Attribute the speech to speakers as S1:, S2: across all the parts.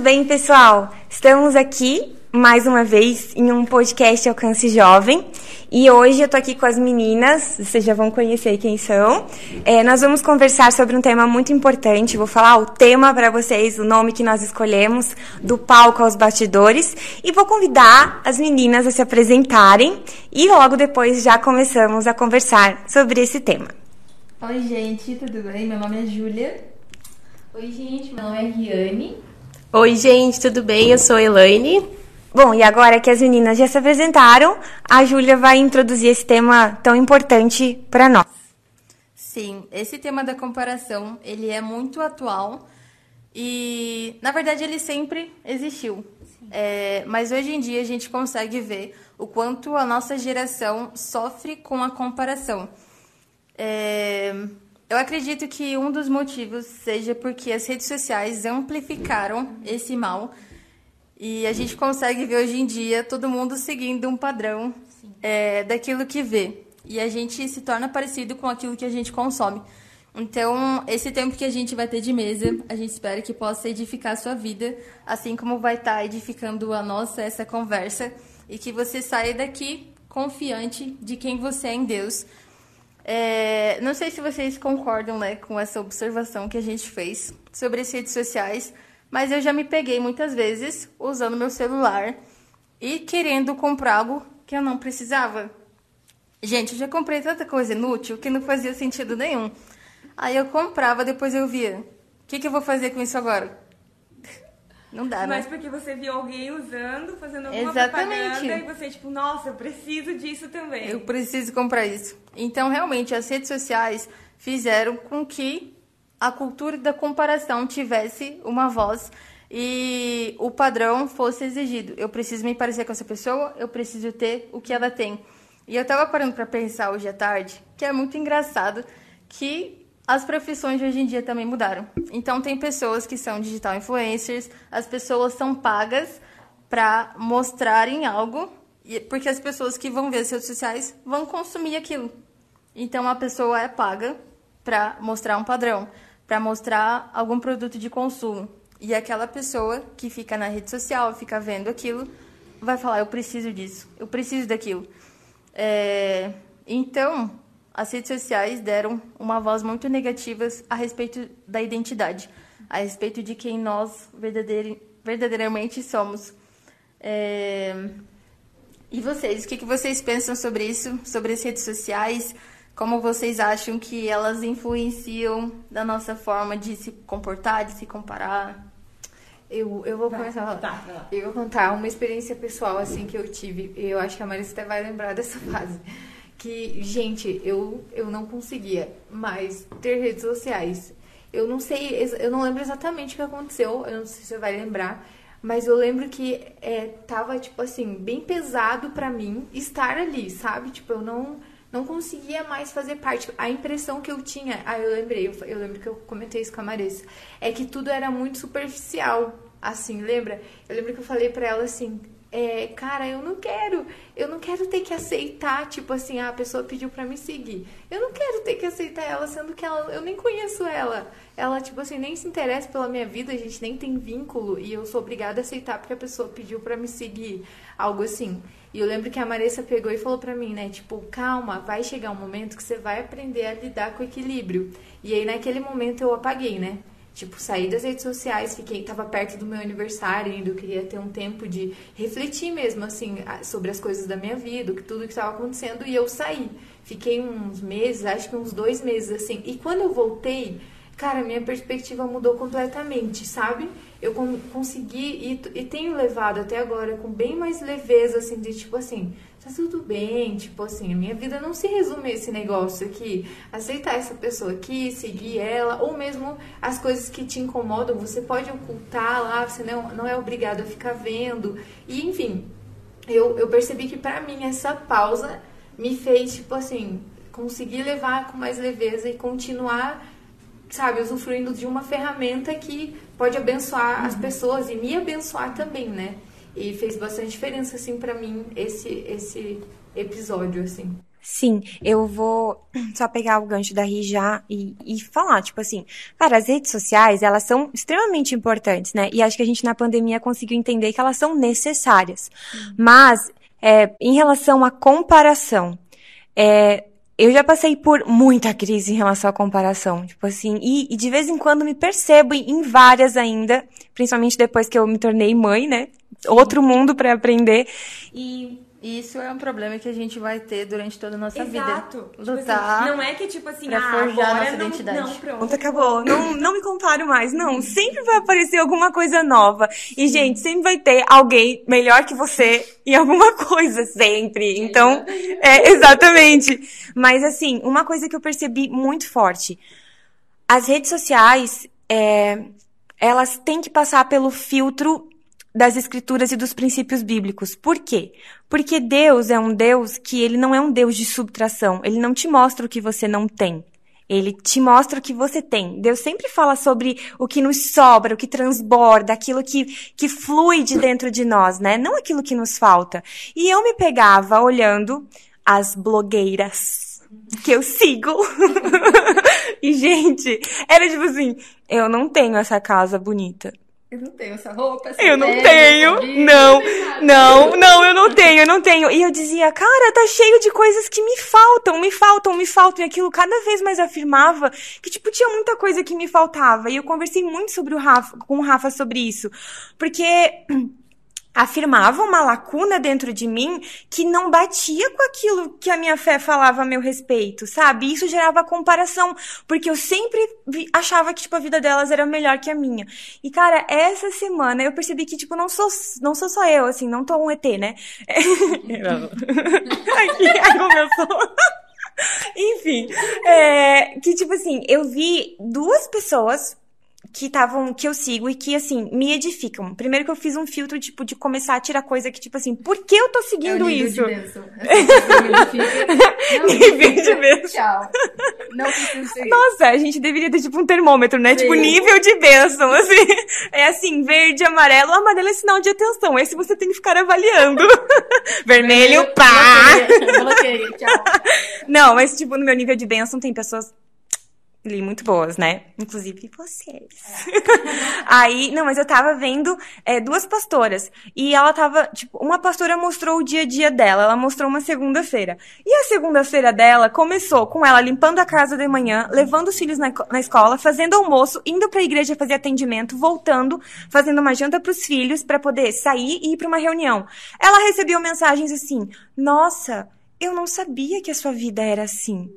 S1: bem, pessoal? Estamos aqui mais uma vez em um podcast Alcance Jovem e hoje eu tô aqui com as meninas, vocês já vão conhecer quem são. É, nós vamos conversar sobre um tema muito importante. Vou falar o tema para vocês, o nome que nós escolhemos, do palco aos bastidores, e vou convidar as meninas a se apresentarem e logo depois já começamos a conversar sobre esse tema.
S2: Oi, gente, tudo bem? Meu nome é Júlia.
S3: Oi, gente, meu nome é Riane.
S4: Oi, gente, tudo bem? Eu sou Elaine.
S1: Bom, e agora que as meninas já se apresentaram, a Júlia vai introduzir esse tema tão importante para nós.
S2: Sim, esse tema da comparação, ele é muito atual e, na verdade, ele sempre existiu. É, mas hoje em dia a gente consegue ver o quanto a nossa geração sofre com a comparação. É, eu acredito que um dos motivos seja porque as redes sociais amplificaram esse mal e a gente consegue ver hoje em dia todo mundo seguindo um padrão é, daquilo que vê. E a gente se torna parecido com aquilo que a gente consome. Então, esse tempo que a gente vai ter de mesa, a gente espera que possa edificar a sua vida, assim como vai estar edificando a nossa, essa conversa, e que você saia daqui confiante de quem você é em Deus, é, não sei se vocês concordam né, com essa observação que a gente fez sobre as redes sociais, mas eu já me peguei muitas vezes usando meu celular e querendo comprar algo que eu não precisava. Gente, eu já comprei tanta coisa inútil que não fazia sentido nenhum. Aí eu comprava, depois eu via. O que, que eu vou fazer com isso agora? Não dá,
S3: Mas
S2: né?
S3: porque você viu alguém usando, fazendo alguma
S2: Exatamente.
S3: propaganda e você, tipo, nossa, eu preciso disso também.
S2: Eu preciso comprar isso. Então, realmente, as redes sociais fizeram com que a cultura da comparação tivesse uma voz e o padrão fosse exigido. Eu preciso me parecer com essa pessoa, eu preciso ter o que ela tem. E eu tava parando para pensar hoje à tarde que é muito engraçado que as profissões de hoje em dia também mudaram. Então tem pessoas que são digital influencers, as pessoas são pagas para mostrarem algo, porque as pessoas que vão ver as redes sociais vão consumir aquilo. Então a pessoa é paga para mostrar um padrão, para mostrar algum produto de consumo. E aquela pessoa que fica na rede social, fica vendo aquilo, vai falar: eu preciso disso, eu preciso daquilo. É, Então, as redes sociais deram uma voz muito negativa a respeito da identidade, a respeito de quem nós verdadeir- verdadeiramente somos. É, E vocês, o que que vocês pensam sobre isso, sobre as redes sociais? Como vocês acham que elas influenciam da nossa forma de se comportar, de se comparar?
S5: Eu, eu vou começar a falar.
S3: Tá, vai.
S5: Eu vou contar uma experiência pessoal, assim, que eu tive. Eu acho que a Marisa até vai lembrar dessa fase. Que, gente, eu, eu não conseguia mais ter redes sociais. Eu não sei, eu não lembro exatamente o que aconteceu, eu não sei se você vai lembrar, mas eu lembro que é, tava, tipo assim, bem pesado pra mim estar ali, sabe? Tipo, eu não, não conseguia mais fazer parte. A impressão que eu tinha, ah, eu lembrei, eu, eu lembro que eu comentei isso com a Marisa, é que tudo era muito superficial, assim, lembra? Eu lembro que eu falei pra ela assim, é, cara, eu não quero, eu não quero ter que aceitar, tipo assim, ah, a pessoa pediu pra me seguir. Eu não quero ter que aceitar ela, sendo que ela, eu nem conheço ela. Ela, tipo assim, nem se interessa pela minha vida, a gente nem tem vínculo e eu sou obrigada a aceitar porque a pessoa pediu pra me seguir, algo assim. E eu lembro que a Marissa pegou e falou pra mim, né, tipo, calma, vai chegar um momento que você vai aprender a lidar com o equilíbrio. E aí naquele momento eu apaguei, né? Tipo, saí das redes sociais, fiquei, tava perto do meu aniversário ainda, eu queria ter um tempo de refletir mesmo, assim, sobre as coisas da minha vida, tudo que estava acontecendo, e eu saí. Fiquei uns meses, acho que uns dois meses, assim. E quando eu voltei, cara, minha perspectiva mudou completamente, sabe? Eu con- consegui, e, e tenho levado até agora com bem mais leveza, assim, de tipo assim, tá tudo bem, tipo assim, a minha vida não se resume a esse negócio aqui, aceitar essa pessoa aqui, seguir ela, ou mesmo as coisas que te incomodam, você pode ocultar lá, você não, não é obrigado a ficar vendo, e enfim, eu, eu percebi que pra mim essa pausa me fez, tipo assim, conseguir levar com mais leveza e continuar, sabe, usufruindo de uma ferramenta que pode abençoar as pessoas e me abençoar também, né? E fez bastante diferença, assim, pra mim, esse, esse episódio, assim.
S1: Sim, eu vou só pegar o gancho da Ri já e, e falar, tipo assim, cara, as redes sociais, elas são extremamente importantes, né? E acho que a gente na pandemia conseguiu entender que elas são necessárias. Mas, é, em relação à comparação, é, eu já passei por muita crise em relação à comparação, tipo assim, e, e de vez em quando me percebo em várias ainda, principalmente depois que eu me tornei mãe, né? Outro mundo para aprender. E
S2: isso é um problema que a gente vai ter durante toda a nossa
S3: Exato.
S2: vida.
S3: Tipo assim,
S2: Lutar.
S3: não é que, tipo assim,
S2: pra
S3: ah,
S2: forjar
S3: agora
S2: nossa
S3: não,
S2: identidade.
S3: não, pronto.
S1: Pronto, acabou. Não, não me comparo mais, não. Sempre vai aparecer alguma coisa nova. E, gente, sempre vai ter alguém melhor que você em alguma coisa, sempre. Então, é, exatamente. Mas, assim, uma coisa que eu percebi muito forte. As redes sociais, é, elas têm que passar pelo filtro das escrituras e dos princípios bíblicos. Por quê? Porque Deus é um Deus que ele não é um Deus de subtração. Ele não te mostra o que você não tem. Ele te mostra o que você tem. Deus sempre fala sobre o que nos sobra, o que transborda, aquilo que, que flui de dentro de nós, né? Não aquilo que nos falta. E eu me pegava olhando as blogueiras que eu sigo. e, gente, era tipo assim, eu não tenho essa casa bonita.
S5: Eu não tenho essa roupa, essa
S1: Eu não tenho. Não, não, não, eu não tenho, eu não tenho. E eu dizia, cara, tá cheio de coisas que me faltam, me faltam, me faltam. E aquilo cada vez mais afirmava que, tipo, tinha muita coisa que me faltava. E eu conversei muito sobre o Rafa, com o Rafa sobre isso. Porque afirmava uma lacuna dentro de mim que não batia com aquilo que a minha fé falava a meu respeito, sabe? E isso gerava comparação, porque eu sempre achava que tipo a vida delas era melhor que a minha. E cara, essa semana eu percebi que tipo não sou não sou só eu, assim, não tô um ET, né? Aqui, começou. Enfim, é, que tipo assim, eu vi duas pessoas que estavam, que eu sigo e que, assim, me edificam. Primeiro que eu fiz um filtro, tipo, de começar a tirar coisa que, tipo assim, por que eu tô
S5: É
S1: seguindo
S5: nível
S1: isso?
S5: de bênção. Não,
S1: Nível de bênção.
S5: Tchau. Não preciso.
S1: Nossa, a gente deveria ter, tipo, um termômetro, né? Tipo,
S5: Sim.
S1: nível de bênção, assim. É assim, verde, amarelo, amarelo é sinal de atenção. Esse você tem que ficar avaliando. Vermelho, pá!
S5: Tchau.
S1: Não, mas, tipo, no meu nível de bênção tem pessoas ali muito boas, né? Inclusive vocês. Aí, não, mas eu tava vendo é, duas pastoras. E ela tava, tipo, uma pastora mostrou o dia a dia dela. Ela mostrou uma segunda-feira. E a segunda-feira dela começou com ela limpando a casa de manhã, levando os filhos na, na escola, fazendo almoço, indo pra igreja fazer atendimento, voltando, fazendo uma janta pros filhos pra poder sair e ir pra uma reunião. Ela recebeu mensagens assim: Nossa, eu não sabia que a sua vida era assim.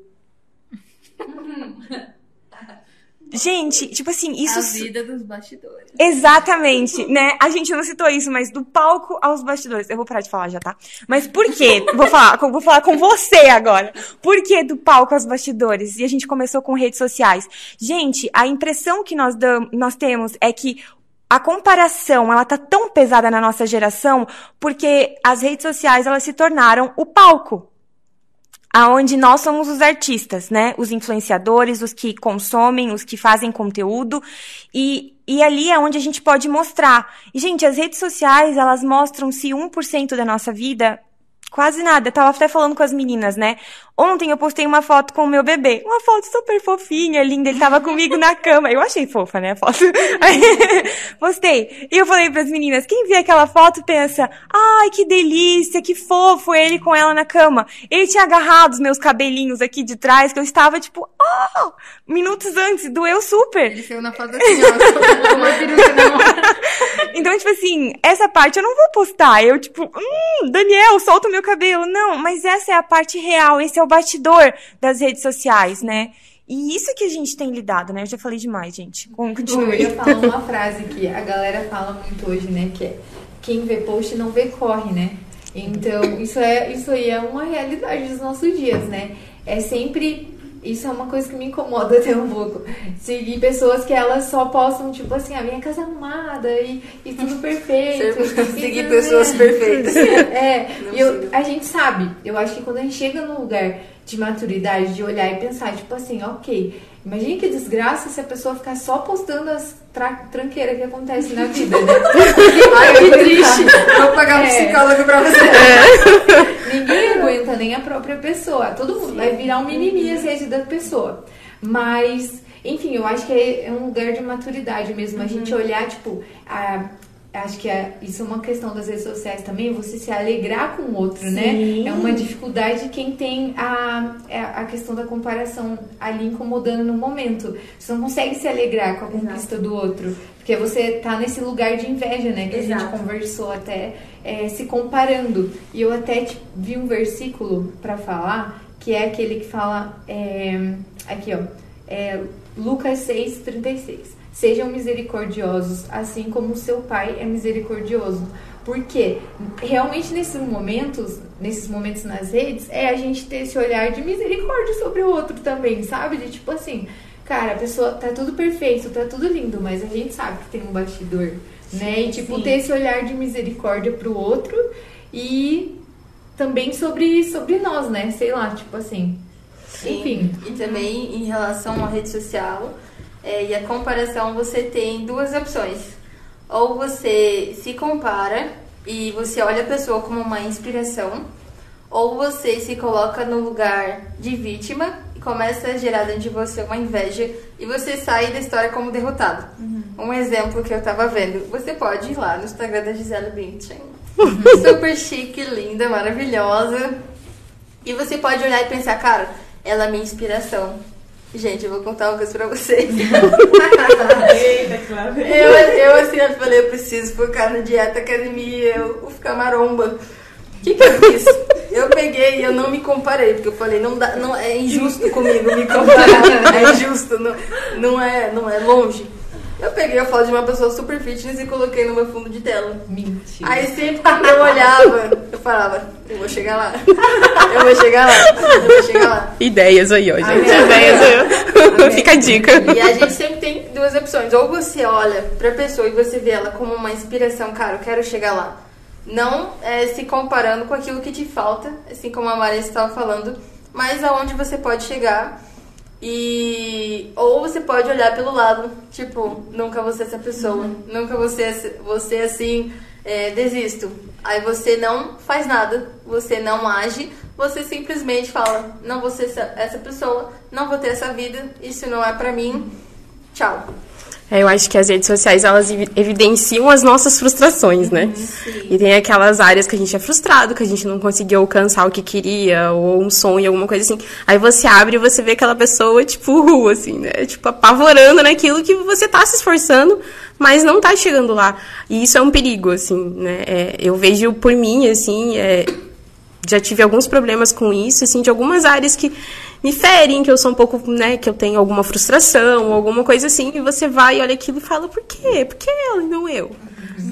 S1: Gente, tipo assim, isso.
S5: A vida dos bastidores.
S1: Exatamente, né? A gente não citou isso, mas do palco aos bastidores. Eu vou parar de falar já, tá? Mas por quê? Vou falar, com- vou falar com você agora. Por que do palco aos bastidores? E a gente começou com redes sociais. Gente, a impressão que nós, dam, nós temos é que a comparação, ela tá tão pesada na nossa geração porque as redes sociais, elas se tornaram o palco aonde nós somos os artistas, né? Os influenciadores, os que consomem, os que fazem conteúdo. E, e ali é onde a gente pode mostrar. E, gente, as redes sociais, elas mostram se 1% da nossa vida, quase nada. Eu tava até falando com as meninas, né? Ontem eu postei uma foto com o meu bebê. Uma foto super fofinha, linda. Ele tava comigo na cama. Eu achei fofa, né, a foto. Aí, postei. E eu falei pras meninas, quem vê aquela foto pensa, ai, que delícia, que fofo ele com ela na cama. Ele tinha agarrado os meus cabelinhos aqui de trás, que eu estava tipo, oh! Minutos antes, doeu super.
S5: Ele saiu na foto assim, ó. Uma.
S1: Então, tipo assim, essa parte eu não vou postar. Eu, tipo, hum, Daniel, solta o meu cabelo. Não, mas essa é a parte real, esse é o bastidor das redes sociais, né? E isso que a gente tem lidado, né? Eu já falei demais, gente. Com-
S5: Eu
S1: Continue.
S5: ia falar uma frase que a galera fala muito hoje, né? Que é quem vê post não vê corre, né? Então, isso, é, isso aí é uma realidade dos nossos dias, né? É sempre. Isso é uma coisa que me incomoda até um pouco. Seguir pessoas que elas só postam, tipo assim, a minha casa arrumada e, e tudo perfeito.
S2: Seguir pessoas perfeitas.
S5: É, eu- a gente sabe. Eu acho que quando a gente chega num lugar de maturidade, de olhar e pensar, tipo assim, ok, imagine que desgraça se a pessoa ficar só postando as tra- tranqueiras que acontecem na vida, né?
S2: Ai, que triste. Vou pagar um
S5: É.
S2: psicólogo pra você.
S5: Ninguém aguenta nem a própria pessoa. Todo mundo vai virar um mimimi redes da pessoa. Mas, enfim, eu acho que é um lugar de maturidade mesmo. A gente olhar, tipo, a, acho que é, isso é uma questão das redes sociais também, você se alegrar com o outro, né?
S1: Sim.
S5: É uma dificuldade de quem tem a, é a questão da comparação ali incomodando no momento. Você não consegue se alegrar com a conquista do outro. Porque você tá nesse lugar de inveja, né? Que a
S1: Exato.
S5: gente conversou até é, se comparando. E eu até vi um versículo pra falar, que é aquele que fala. é, aqui, ó. É, Lucas 6, 36. Sejam misericordiosos, assim como o seu pai é misericordioso. Porque realmente nesses momentos, nesses momentos nas redes, é a gente ter esse olhar de misericórdia sobre o outro também, sabe? De tipo assim, cara, a pessoa tá tudo perfeito, tá tudo lindo, mas a gente sabe que tem um bastidor, né? E tipo,
S1: sim.
S5: ter esse olhar de misericórdia pro outro e também sobre, sobre nós, né? Sei lá, tipo assim.
S2: Sim.
S5: Enfim.
S2: E também em relação à rede social é, e a comparação, você tem duas opções. Ou você se compara e você olha a pessoa como uma inspiração, ou você se coloca no lugar de vítima e começa a gerar dentro de você uma inveja e você sai da história como derrotado. Um exemplo que eu tava vendo, você pode ir lá no Instagram da Gisele Bündchen, super chique, linda, maravilhosa, e você pode olhar e pensar, cara, ela é minha inspiração. Gente, eu vou contar uma coisa pra vocês.
S3: Eita, claro.
S2: Eu, eu assim, eu falei, eu preciso focar na dieta, academia, eu vou ficar maromba. O que, que eu fiz? Eu peguei e eu não me comparei, porque eu falei, não dá, não, é injusto comigo me comparar. É injusto, não, não, é, não é longe. Eu peguei a foto de uma pessoa super fitness e coloquei no meu fundo de tela.
S5: Mentira.
S2: Aí sempre que eu olhava, eu falava, eu vou chegar lá. Eu vou chegar lá. Eu vou chegar lá.
S4: Ideias aí, ó, gente.
S2: Amém.
S4: Ideias aí. Fica a dica.
S2: E a gente sempre tem duas opções. Ou você olha pra pessoa e você vê ela como uma inspiração, cara, eu quero chegar lá. Não é, se comparando com aquilo que te falta, assim como a Maria estava falando, mas aonde você pode chegar. E ou você pode olhar pelo lado, tipo, nunca ser essa pessoa, nunca vou ser, você assim, é, desisto. Aí você não faz nada, você não age, você simplesmente fala, não vou ser essa, essa pessoa, não vou ter essa vida, isso não é pra mim, tchau.
S4: É, eu acho que as redes sociais, elas evi- evidenciam as nossas frustrações, né? E tem aquelas áreas que a gente é frustrado, que a gente não conseguiu alcançar o que queria, ou um sonho, alguma coisa assim. Aí você abre e você vê aquela pessoa, tipo, assim, né? Tipo, apavorando naquilo que você tá se esforçando, mas não tá chegando lá. E isso é um perigo, assim, né? É, eu vejo por mim, assim, é, já tive alguns problemas com isso, assim, de algumas áreas que me ferem, que eu sou um pouco, né, que eu tenho alguma frustração, alguma coisa assim, e você vai, olha aquilo e fala, por quê? Por que ela e não eu?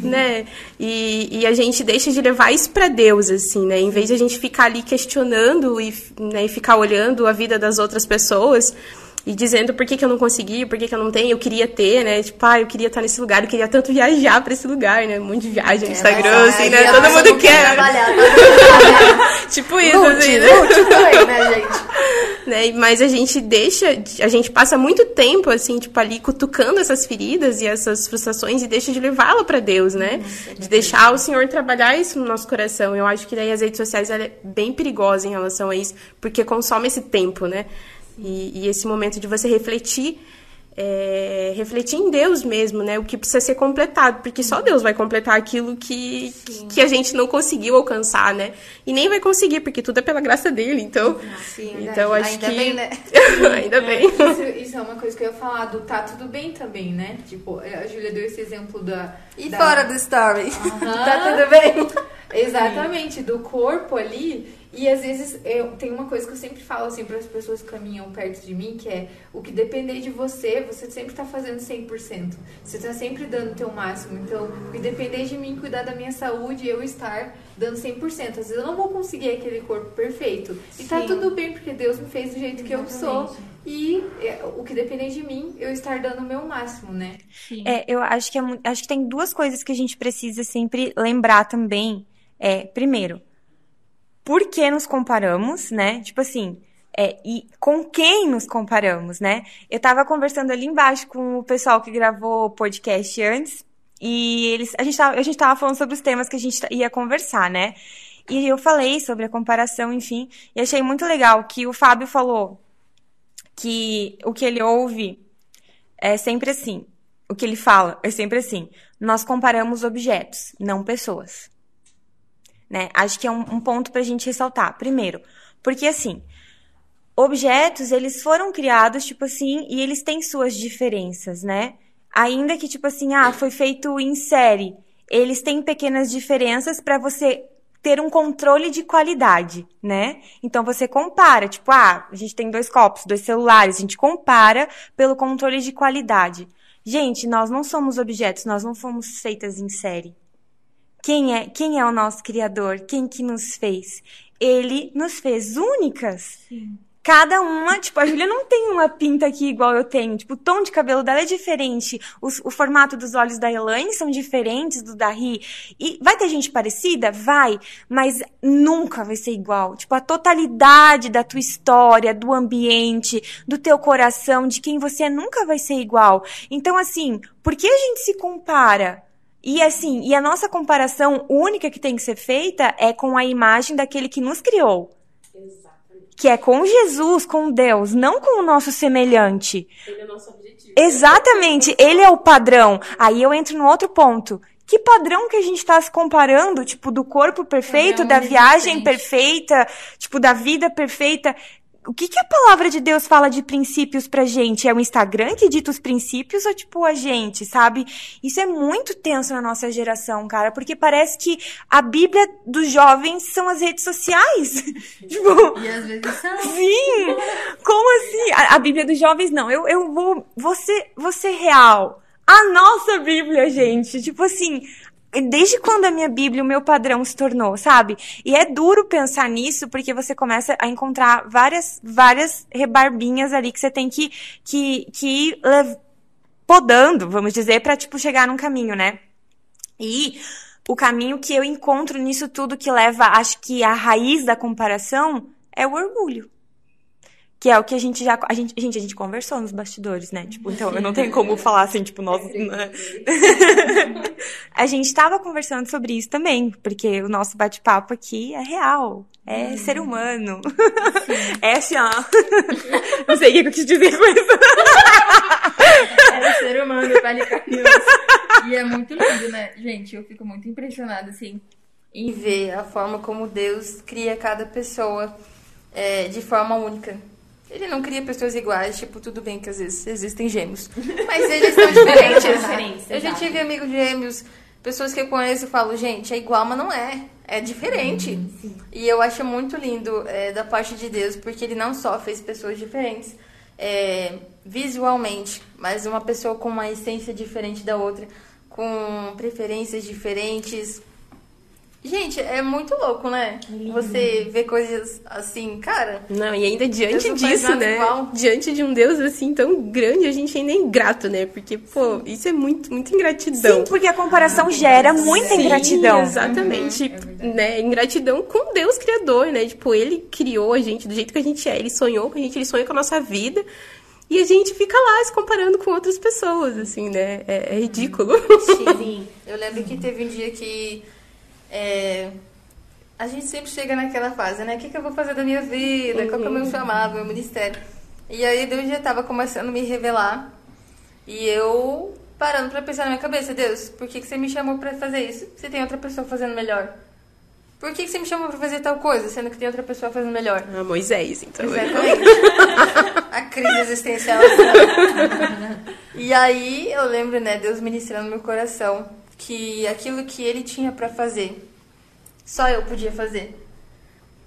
S4: Né? E, e a gente deixa de levar isso pra Deus, assim, né? Em vez de a gente ficar ali questionando e, né, e ficar olhando a vida das outras pessoas e dizendo por que, que eu não consegui, por que, que eu não tenho, eu queria ter, né? Tipo, ah, eu queria estar nesse lugar, eu queria tanto viajar pra esse lugar, né? Um monte de viagem no Instagram, assim, né?
S2: Aí a
S4: Todo mundo quer. Tipo isso,
S2: Lute,
S4: assim, né?
S2: lute também, né, gente?
S4: né? Mas a gente deixa, a gente passa muito tempo assim, tipo ali cutucando essas feridas e essas frustrações e deixa de levá-la para Deus, né? De deixar o Senhor trabalhar isso no nosso coração. Eu acho que daí as redes sociais é bem perigosa em relação a isso, porque consome esse tempo, né? E, e esse momento de você refletir é, refletir em Deus mesmo, né? O que precisa ser completado, porque só Deus vai completar aquilo que, que a gente não conseguiu alcançar, né? E nem vai conseguir, porque tudo é pela graça dele. Então,
S2: Sim,
S4: então acho
S2: ainda
S4: que
S2: bem, né?
S4: ainda bem.
S5: Isso, isso é uma coisa que eu ia falar do tá tudo bem também, né? Tipo, a Júlia deu esse exemplo da.
S2: E
S5: da-
S2: fora do story? Tá tudo bem?
S5: Exatamente, do corpo ali. E às vezes eu tem uma coisa que eu sempre falo assim para as pessoas que caminham perto de mim, que é o que depender de você, você sempre tá fazendo 100%. Você tá sempre dando o teu máximo. Então, o que depender de mim, cuidar da minha saúde, eu estar dando 100%. Às vezes eu não vou conseguir aquele corpo perfeito. E tá
S1: Sim.
S5: tudo bem porque Deus me fez do jeito que eu sou. E é, o que depender de mim, eu estar dando o meu máximo, né?
S1: É, eu acho que, é, acho que tem duas coisas que a gente precisa sempre lembrar também. É, primeiro, por que nos comparamos, né? Tipo assim, é, e com quem nos comparamos, né? Eu tava conversando ali embaixo com o pessoal que gravou o podcast antes, e eles, a gente tava, a gente tava falando sobre os temas que a gente ia conversar, né? E eu falei sobre a comparação, enfim, e achei muito legal que o Fábio falou que o que ele ouve é sempre assim. O que ele fala é sempre assim. Nós comparamos objetos, não pessoas. Né? Acho que é um, um ponto pra gente ressaltar. Primeiro, porque assim, objetos, eles foram criados, tipo assim, e eles têm suas diferenças, né? Ainda que, tipo assim, ah, foi feito em série. Eles têm pequenas diferenças para você ter um controle de qualidade, né? Então você compara, tipo, ah, a gente tem dois copos, dois celulares, a gente compara pelo controle de qualidade. Gente, nós não somos objetos, nós não fomos feitas em série. Quem é, quem é o nosso criador? Quem que nos fez? Ele nos fez únicas. Sim. Cada uma, tipo, a Júlia não tem uma pinta aqui igual eu tenho. Tipo, o tom de cabelo dela é diferente. O, o formato dos olhos da Elaine são diferentes do da Ri. E vai ter gente parecida? Vai. Mas nunca vai ser igual. Tipo, a totalidade da tua história, do ambiente, do teu coração, de quem você é, nunca vai ser igual. Então, assim, por que a gente se compara? E assim, e a nossa comparação única que tem que ser feita é com a imagem daquele que nos criou que é com Jesus, com Deus, não com o nosso semelhante.
S4: Ele é nosso objetivo.
S1: Exatamente, ele é o padrão. Aí eu entro no outro ponto. Que padrão que a gente está se comparando, tipo, do corpo perfeito, da viagem perfeita, tipo, da vida perfeita? O que, que a palavra de Deus fala de princípios pra gente? É o Instagram que dita os princípios ou tipo a gente, sabe? Isso é muito tenso na nossa geração, cara, porque parece que a Bíblia dos jovens são as redes sociais.
S2: tipo, e às vezes são.
S1: Sim! Como assim? A, a, Bíblia dos jovens não. Eu, eu vou, vou ser real. A nossa Bíblia, gente. Tipo assim, desde quando a minha Bíblia o meu padrão se tornou, sabe? E é duro pensar nisso porque você começa a encontrar várias várias rebarbinhas ali que você tem que que que ir podando, vamos dizer, para tipo chegar num caminho, né? E o caminho que eu encontro nisso tudo que leva, acho que a raiz da comparação é o orgulho. Que é o que a gente já. A gente, gente, a gente conversou nos bastidores, né? Tipo, então eu não tenho como falar assim, tipo, nós. Né? a gente tava conversando sobre isso também, porque o nosso bate-papo aqui é real. É hum. ser humano. Sim. É assim, ó. não sei o que eu quis dizer com isso.
S2: É ser humano, vale E é muito lindo, né? Gente, eu fico muito impressionada, assim, em ver a forma como Deus cria cada pessoa é, de forma única. Ele não cria pessoas iguais, tipo, tudo bem que às vezes existem gêmeos. Mas eles são diferentes. eu já tive amigos gêmeos, pessoas que eu conheço e falo, gente, é igual, mas não é. É diferente. Uhum, e eu acho muito lindo é, da parte de Deus, porque ele não só fez pessoas diferentes é, visualmente, mas uma pessoa com uma essência diferente da outra, com preferências diferentes, Gente, é muito louco, né? Lindo. Você vê coisas assim, cara.
S4: Não, e ainda diante disso, né? Igual. Diante de um Deus assim tão grande, a gente ainda é ingrato, né? Porque, pô, Sim. isso é muito, muito ingratidão.
S1: Sim, porque a comparação ah, gera muita Sim, ingratidão.
S4: Exatamente. Uhum, é né? Ingratidão com Deus Criador, né? Tipo, ele criou a gente do jeito que a gente é, ele sonhou com a gente, ele sonha com a nossa vida. E a gente fica lá se comparando com outras pessoas, assim, né? É, é ridículo.
S2: Sim, eu lembro que teve um dia que é, a gente sempre chega naquela fase, né? O que, que eu vou fazer da minha vida? Uhum. Qual que é o meu uhum. chamado, meu ministério? E aí Deus já estava começando a me revelar. E eu parando para pensar na minha cabeça, Deus, por que, que você me chamou para fazer isso? Se tem outra pessoa fazendo melhor. Por que, que você me chamou para fazer tal coisa, sendo que tem outra pessoa fazendo melhor?
S4: Ah, Moisés, então.
S2: Exatamente. a crise existencial. e aí eu lembro, né, Deus ministrando no meu coração que aquilo que ele tinha para fazer, só eu podia fazer.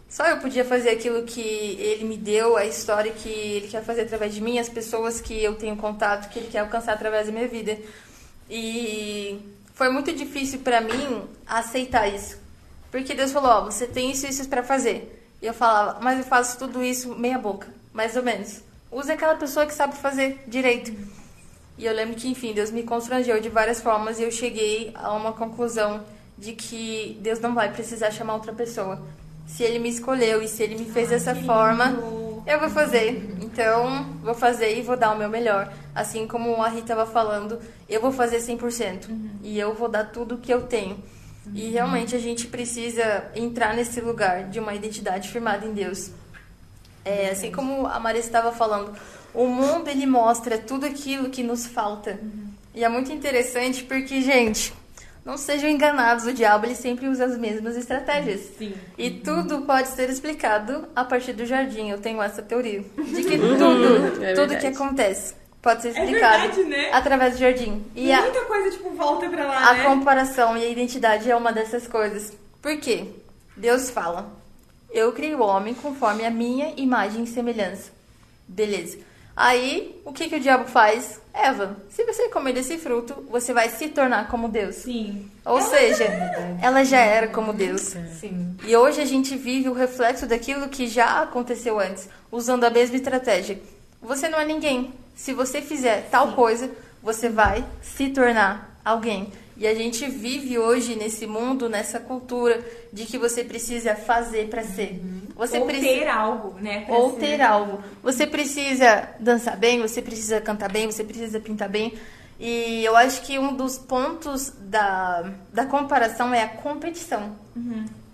S2: Só eu podia fazer aquilo que ele me deu, a história que ele quer fazer através de mim, as pessoas que eu tenho contato, que ele quer alcançar através da minha vida. E foi muito difícil para mim aceitar isso. Porque Deus falou: Ó, oh, você tem isso e isso para fazer. E eu falava: Mas eu faço tudo isso meia boca, mais ou menos. Use aquela pessoa que sabe fazer direito. E eu lembro que, enfim, Deus me constrangeu de várias formas e eu cheguei a uma conclusão de que Deus não vai precisar chamar outra pessoa. Se ele me escolheu e se ele me fez dessa forma, eu vou fazer. Então, vou fazer e vou dar o meu melhor. Assim como a Rita estava falando, eu vou fazer 100%. Uhum. E eu vou dar tudo o que eu tenho. E realmente a gente precisa entrar nesse lugar de uma identidade firmada em Deus. É, assim como a Maria estava falando, o mundo ele mostra tudo aquilo que nos falta. E é muito interessante porque, gente, não sejam enganados, o diabo ele sempre usa as mesmas estratégias.
S3: Sim.
S2: E tudo pode ser explicado a partir do jardim. Eu tenho essa teoria. De que tudo,
S4: É
S2: tudo que acontece pode ser
S3: É
S2: explicado
S3: verdade, né?
S2: através do jardim. E a,
S3: Muita coisa, tipo, volta pra lá,
S2: a
S3: né?
S2: comparação e a identidade é uma dessas coisas. Por quê? Deus fala: Eu criei o homem conforme a minha imagem e semelhança. Beleza. Aí, o que, que o diabo faz? Eva, se você comer desse fruto, você vai se tornar como Deus.
S3: Sim.
S2: Ou seja, ela já era como Deus.
S5: Sim.
S2: E hoje a gente vive o reflexo daquilo que já aconteceu antes, usando a mesma estratégia. Você não é ninguém. Se você fizer tal coisa, você vai se tornar alguém. E a gente vive hoje nesse mundo, nessa cultura de que você precisa fazer para ser. Você
S3: Ou
S2: precisa
S3: ter algo, né?
S2: ou
S3: ser.
S2: ter algo. Você precisa dançar bem, você precisa cantar bem, você precisa pintar bem. E eu acho que um dos pontos da, da comparação é a competição.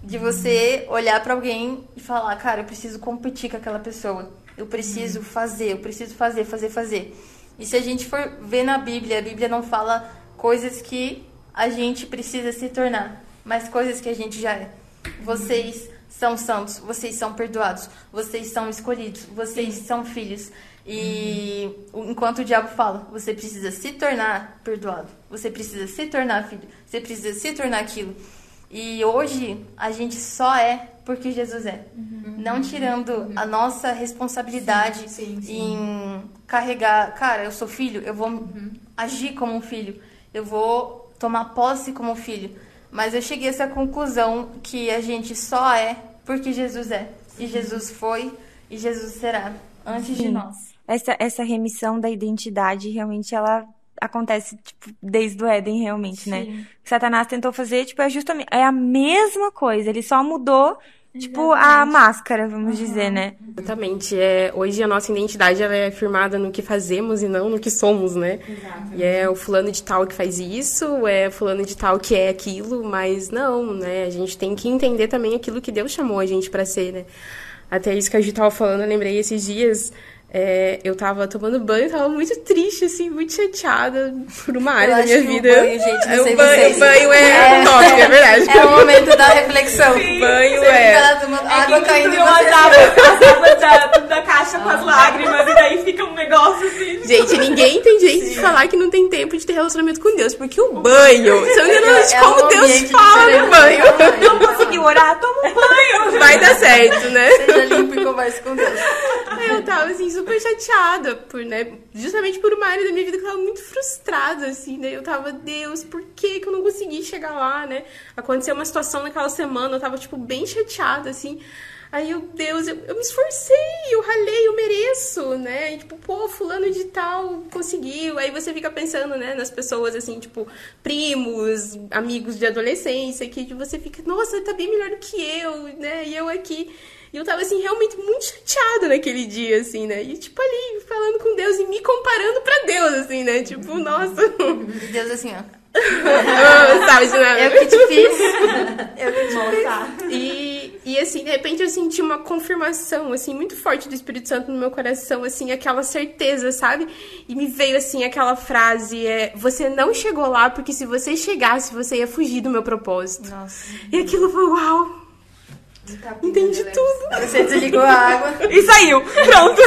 S2: De você olhar pra alguém e falar, cara, eu preciso competir com aquela pessoa. Eu preciso fazer, eu preciso fazer, fazer, fazer. E se a gente for ver na Bíblia, a Bíblia não fala coisas que a gente precisa se tornar, mas coisas que a gente já é. Vocês são santos, vocês são perdoados, vocês são escolhidos, vocês são filhos. E enquanto o diabo fala, você precisa se tornar perdoado, você precisa se tornar filho, você precisa se tornar aquilo. E hoje a gente só é porque Jesus é. Não tirando a nossa responsabilidade
S5: Sim, sim, sim.
S2: em carregar, cara, eu sou filho, eu vou agir como um filho, eu vou tomar posse como filho. Mas eu cheguei a essa conclusão que a gente só é porque Jesus é. E Jesus foi e Jesus será antes de
S1: Sim.
S2: nós.
S1: Essa, essa remissão da identidade, realmente, ela acontece, tipo, desde o Éden, realmente, né? O que Satanás tentou fazer, tipo, é justamente, é a mesma coisa, ele só mudou, tipo, a máscara, vamos dizer, né?
S4: Exatamente. É, hoje a nossa identidade ela é firmada no que fazemos e não no que somos, né? E é o fulano de tal que faz isso, é o fulano de tal que é aquilo, mas não, né? A gente tem que entender também aquilo que Deus chamou a gente pra ser, né? Até isso que a gente tava falando, eu lembrei esses dias. É, eu tava tomando banho, tava muito triste, assim, muito chateada por uma área
S2: Eu
S4: da
S2: acho
S4: minha
S2: que o
S4: vida.
S2: banho, gente, não
S4: É,
S2: sei
S4: o banho,
S2: vocês.
S4: o banho é, top, é verdade.
S2: É o momento da reflexão.
S4: O banho
S2: Você
S4: é.
S2: fica lá tomando
S3: É
S2: água caindo em você.
S3: as águas da, da caixa com as lágrimas e daí fica um negócio assim.
S4: Gente, ninguém tem jeito de falar que não tem tempo de ter relacionamento com Deus, porque o banho, você não noção de
S2: É
S4: como Deus fala no
S2: diferente.
S4: banho.
S3: Não conseguiu orar? Toma um banho.
S4: Vai dar certo, né?
S2: Seja limpo e converse com Deus.
S4: Eu tava, assim, super chateada, por, né, justamente por uma área da minha vida que eu tava muito frustrada, assim, né? Eu tava, Deus, por que que eu não consegui chegar lá, né? Aconteceu uma situação naquela semana, eu tava, tipo, bem chateada, assim. Aí eu, Deus, eu, eu me esforcei, eu ralei, eu mereço, né? E, tipo, pô, fulano de tal conseguiu. Aí você fica pensando, né, nas pessoas, assim, tipo, primos, amigos de adolescência, que você fica, nossa, tá bem melhor do que eu, né? E eu aqui. E eu tava, assim, realmente muito chateada naquele dia, assim, né? E, tipo, ali, falando com Deus e me comparando pra Deus, assim, né? Tipo, nossa.
S2: Deus assim, ó.
S4: Sabe, de nada.
S2: Eu que te fiz. Eu que te fiz.
S4: E, e assim, de repente eu senti uma confirmação, assim, muito forte do Espírito Santo no meu coração, assim, aquela certeza, sabe? E me veio, assim, aquela frase, é, você não chegou lá porque se você chegasse, você ia fugir do meu propósito.
S2: Nossa.
S4: E aquilo foi, uau, entendi tudo.
S2: Você desligou a água.
S3: E saiu. Pronto.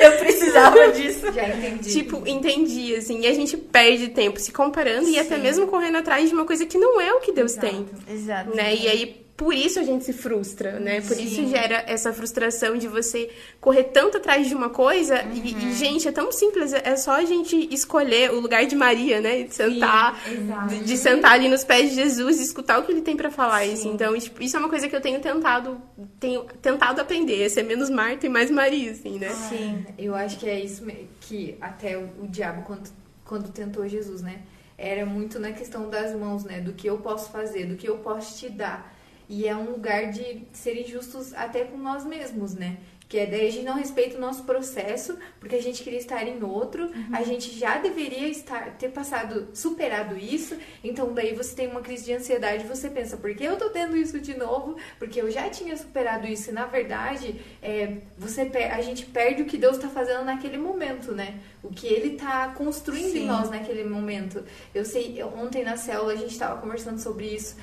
S2: Eu precisava disso.
S5: Já entendi.
S4: Tipo, entendi, assim, e a gente perde tempo se comparando e até mesmo correndo atrás de uma coisa que não é o que Deus tem.
S2: Exato.
S4: né? E aí por isso a gente se frustra, né? Por isso gera essa frustração de você correr tanto atrás de uma coisa e, e, gente, é tão simples, é só a gente escolher o lugar de Maria, né? De sentar, de, de sentar ali nos pés de Jesus e escutar o que ele tem pra falar, assim. Então, tipo, isso é uma coisa que eu tenho tentado, tenho tentado aprender, é ser menos Marta e mais Maria, assim, né?
S5: Sim, eu acho que é isso que até o, o diabo, quando, quando tentou Jesus, né? Era muito na questão das mãos, né? Do que eu posso fazer, do que eu posso te dar. E é um lugar de serem justos até com nós mesmos, né? Que é daí a gente não respeita o nosso processo, porque a gente queria estar em outro, a gente já deveria estar ter passado, superado isso, então daí você tem uma crise de ansiedade, você pensa, por que eu tô tendo isso de novo? Porque eu já tinha superado isso, e na verdade, é, você a gente perde o que Deus está fazendo naquele momento, né? O que Ele está construindo em nós naquele momento. Eu sei, ontem na célula a gente estava conversando sobre isso,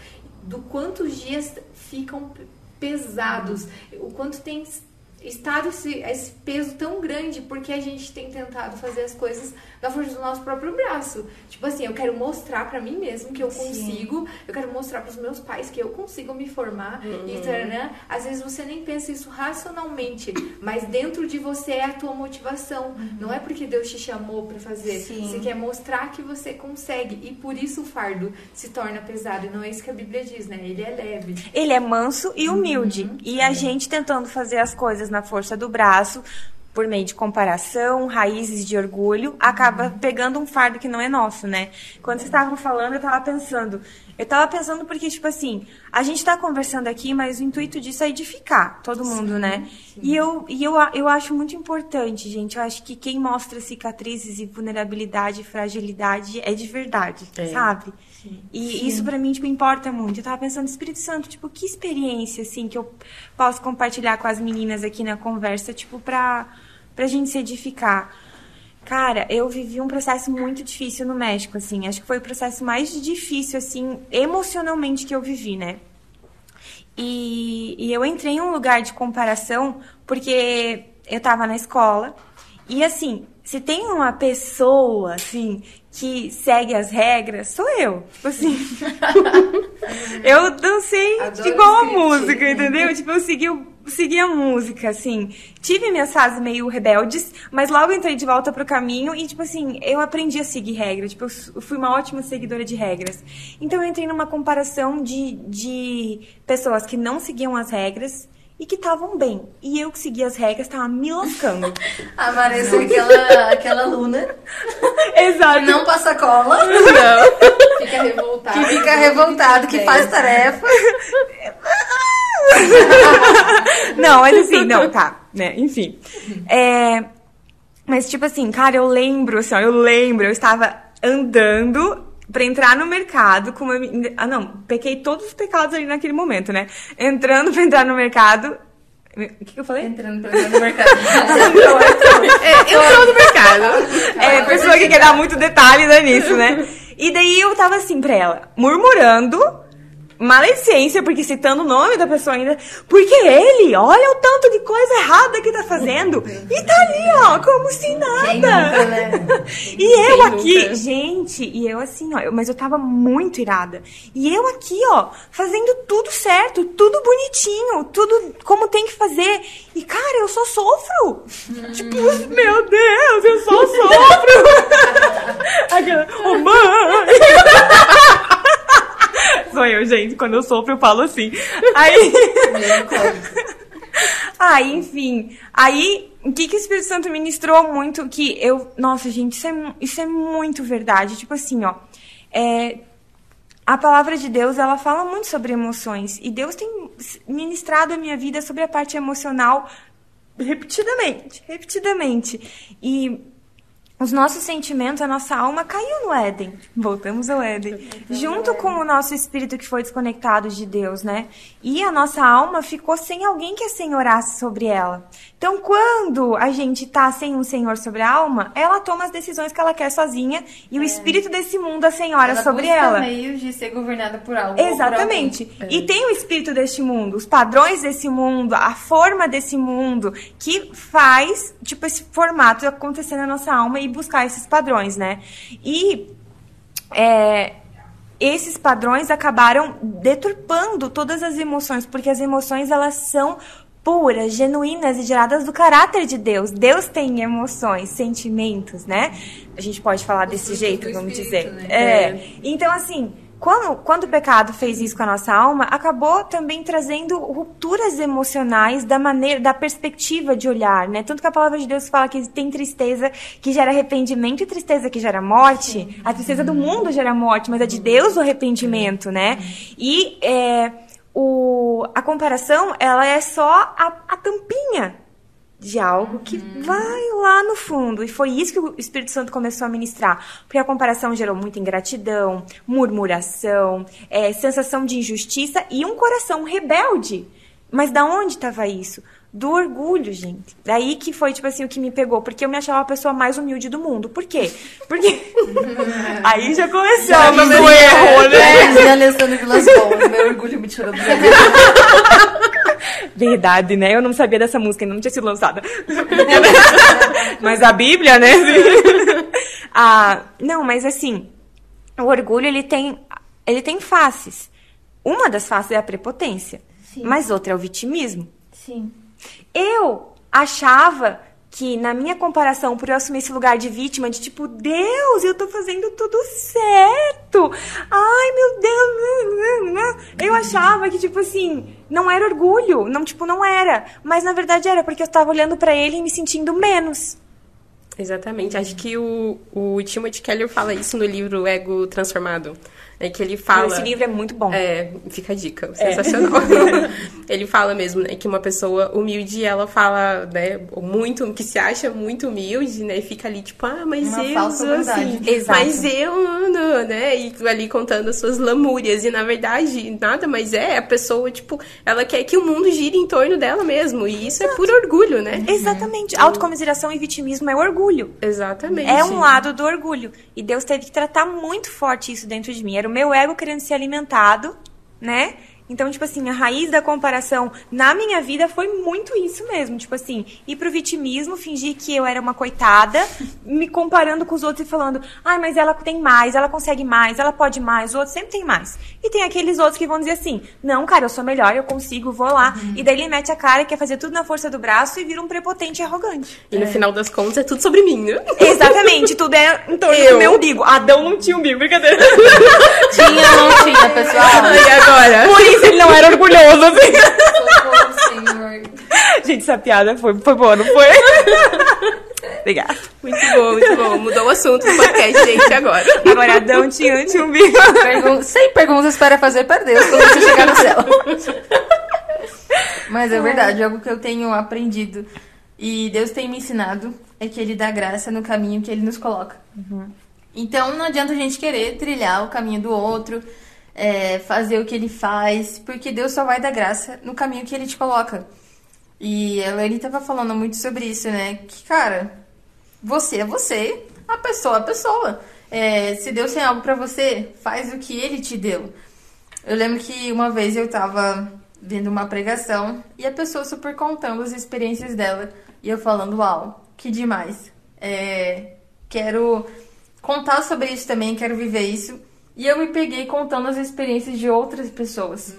S5: do quanto os dias ficam pesados, o quanto tem estado esse, esse peso tão grande porque a gente tem tentado fazer as coisas da força do nosso próprio braço. Tipo assim, eu quero mostrar pra mim mesmo que eu consigo, eu quero mostrar pros meus pais que eu consigo me formar e taranã. Às vezes você nem pensa isso racionalmente, mas dentro de você é a tua motivação. Não é porque Deus te chamou pra fazer.
S1: Sim.
S5: Você quer mostrar que você consegue e por isso o fardo se torna pesado. E não é isso que a Bíblia diz, né? Ele é leve.
S1: Ele é manso e humilde. E a gente tentando fazer as coisas na força do braço, por meio de comparação, raízes de orgulho, acaba pegando um fardo que não é nosso, né? Quando vocês estavam falando, eu tava pensando. Eu tava pensando porque, tipo assim, a gente tá conversando aqui, mas o intuito disso é edificar todo mundo, né? E, eu, e eu, eu acho muito importante, gente. Eu acho que quem mostra cicatrizes e vulnerabilidade e fragilidade é de verdade,
S4: É.
S1: sabe? E isso pra mim, tipo, importa muito. Eu tava pensando, Espírito Santo, tipo, que experiência, assim, que eu posso compartilhar com as meninas aqui na conversa, tipo, pra, pra gente se edificar. Cara, eu vivi um processo muito difícil no México, assim. Acho que foi o processo mais difícil, assim, emocionalmente que eu vivi, né? E, e eu entrei em um lugar de comparação porque eu tava na escola e assim, se tem uma pessoa assim que segue as regras, sou eu. Tipo assim, eu dancei
S5: Adoro
S1: igual a música, entendeu? Tipo, eu segui, segui a música, assim. Tive minhas fases meio rebeldes, mas logo entrei de volta pro caminho e, tipo assim, eu aprendi a seguir regras. Tipo, eu fui uma ótima seguidora de regras. Então eu entrei numa comparação de, de pessoas que não seguiam as regras e que estavam bem. E eu que seguia as regras, tava me lascando.
S2: A é aquela, aquela aluna
S1: Exato.
S2: que não passa cola,
S5: Fica revoltado.
S2: que fica revoltado, que faz tarefa.
S1: não, mas assim, não, tá, né, enfim. É, mas, tipo assim, cara, eu lembro, assim, ó, eu lembro, eu estava andando pra entrar no mercado com uma... Ah, não, pequei todos os pecados ali naquele momento, né? Entrando pra entrar no mercado... O que, que eu falei?
S2: Entrando pra entrar no mercado.
S4: É, entrou no mercado.
S1: É, pessoa que quer dar muito detalhe né, nisso, né? E daí eu tava assim pra ela, murmurando, maledicência, porque citando o nome da pessoa ainda, porque ele, olha o tanto de coisa errada que tá fazendo, e tá ali, ó, como se nada.
S2: Nunca, né?
S1: E eu aqui, gente, e eu assim, ó, eu- mas eu tava muito irada. E eu aqui, ó, fazendo tudo certo, tudo bonitinho, tudo como tem que fazer. E cara, eu só sofro. Tipo, meu Deus, eu só sofro. Aquela, ô mãe. Sou eu, gente. Quando eu sofro, eu falo assim. Aí. Aí, enfim. Aí, o que, que o Espírito Santo ministrou muito que eu. Nossa, gente, isso é, isso é muito verdade. Tipo assim, ó. É, a palavra de Deus, ela fala muito sobre emoções. E Deus tem ministrado a minha vida sobre a parte emocional repetidamente. Repetidamente. E os nossos sentimentos, a nossa alma caiu no Éden. Voltamos ao Éden. Junto com o nosso espírito que foi desconectado de Deus, né? E a nossa alma ficou sem alguém que a senhorasse sobre ela. Então, quando a gente tá sem um senhor sobre a alma, ela toma as decisões que ela quer sozinha e o espírito desse mundo a senhora
S2: Ela
S1: sobre
S2: busca
S1: ela.
S2: meios de ser governada por algo. ou por
S1: Exatamente. E tem o espírito deste mundo, os padrões desse mundo, a forma desse mundo, que faz, tipo, esse formato acontecer na nossa alma e buscar esses padrões, né? E é, esses padrões acabaram deturpando todas as emoções, porque as emoções, elas são puras, genuínas e geradas do caráter de Deus. Deus tem emoções, sentimentos, né? A gente pode falar desse jeito,
S5: do
S1: vamos
S5: espírito,
S1: dizer.
S5: né?
S1: É. Então, assim, quando, quando o pecado fez isso com a nossa alma, acabou também trazendo rupturas emocionais da maneira, da perspectiva de olhar, né? Tanto que a palavra de Deus fala que tem tristeza que gera arrependimento e tristeza que gera morte. A tristeza do mundo gera morte, mas a de Deus o arrependimento, né? E é, o, a comparação, ela é só a, a tampinha de algo que vai lá no fundo. E foi isso que o Espírito Santo começou a ministrar. Porque a comparação gerou muita ingratidão, murmuração, é, sensação de injustiça e um coração rebelde. Mas da onde estava isso? Do orgulho, gente. Daí que foi, tipo assim, o que me pegou. Porque eu me achava a pessoa mais humilde do mundo. Por quê? Porque. Aí já começou
S2: Já
S1: meu erro, né?
S2: É, dizia Alessandro Vilas Boas, meu orgulho me tirou do.
S1: Verdade, né? Eu não sabia dessa música, ainda não tinha sido lançada. mas a Bíblia, né? ah, não, mas assim, o orgulho ele tem, ele tem faces. Uma das faces é a prepotência,
S5: Sim.
S1: mas outra é o vitimismo.
S5: Sim.
S1: Eu achava que na minha comparação, por eu assumir esse lugar de vítima, de tipo, Deus, eu tô fazendo tudo certo. Ai, meu Deus. Eu achava que, tipo assim, não era orgulho. Não, tipo, não era. Mas na verdade era, porque eu estava olhando pra ele e me sentindo menos.
S4: Exatamente. Acho que o, o Timothy Keller fala isso no livro Ego Transformado. É que ele fala.
S1: Esse livro é muito bom.
S4: É, fica a dica, sensacional. ele fala mesmo, né, que uma pessoa humilde, ela fala, né, muito, que se acha muito humilde, né, e fica ali tipo, ah, mas
S2: Uma
S4: eu assim.
S1: Exato.
S4: mas eu, não, né, e ali contando as suas lamúrias, e na verdade, nada mais é, a pessoa, tipo, ela quer que o mundo gire em torno dela mesmo, e isso é por orgulho, né?
S1: Exatamente. Autocomiseração e vitimismo é orgulho.
S4: Exatamente.
S1: É um lado do orgulho. E Deus teve que tratar muito forte isso dentro de mim. Era meu ego querendo ser alimentado, né? Então, tipo assim, a raiz da comparação na minha vida foi muito isso mesmo. Tipo assim, ir pro vitimismo, fingir que eu era uma coitada, me comparando com os outros e falando, ai, mas ela tem mais, ela consegue mais, ela pode mais, o outro sempre tem mais. E tem aqueles outros que vão dizer assim, não, cara, eu sou melhor, eu consigo, vou lá. E daí ele mete a cara e quer fazer tudo na força do braço e vira um prepotente e arrogante.
S4: E no final das contas é tudo sobre mim, né?
S1: Exatamente, tudo é em torno
S4: Eu.
S1: do meu umbigo. Adão não tinha umbigo, brincadeira.
S2: Tinha não tinha, pessoal?
S4: E agora?
S1: Por isso ele não era orgulhoso, assim.
S5: Socorro, Senhor.
S1: Gente, essa piada foi, foi boa, não foi? Obrigada.
S4: Muito bom, muito bom. Mudou o assunto do podcast, gente, agora.
S1: Agora, Adão tinha anti-umbigo.
S2: Pergun sem perguntas para fazer para Deus quando você chegar no céu. Mas é verdade, algo que eu tenho aprendido e Deus tem me ensinado é que Ele dá graça no caminho que Ele nos coloca. Então não adianta a gente querer trilhar o caminho do outro, é, fazer o que Ele faz, porque Deus só vai dar graça no caminho que Ele te coloca. E a Lani tava falando muito sobre isso, né? Que, cara, você é você, a pessoa é a pessoa. É, se Deus tem algo pra você, faz o que Ele te deu. Eu lembro que uma vez eu tava vendo uma pregação e a pessoa super contando as experiências dela e eu falando, uau, que demais. É, quero contar sobre isso também, quero viver isso. E eu me peguei contando as experiências de outras pessoas.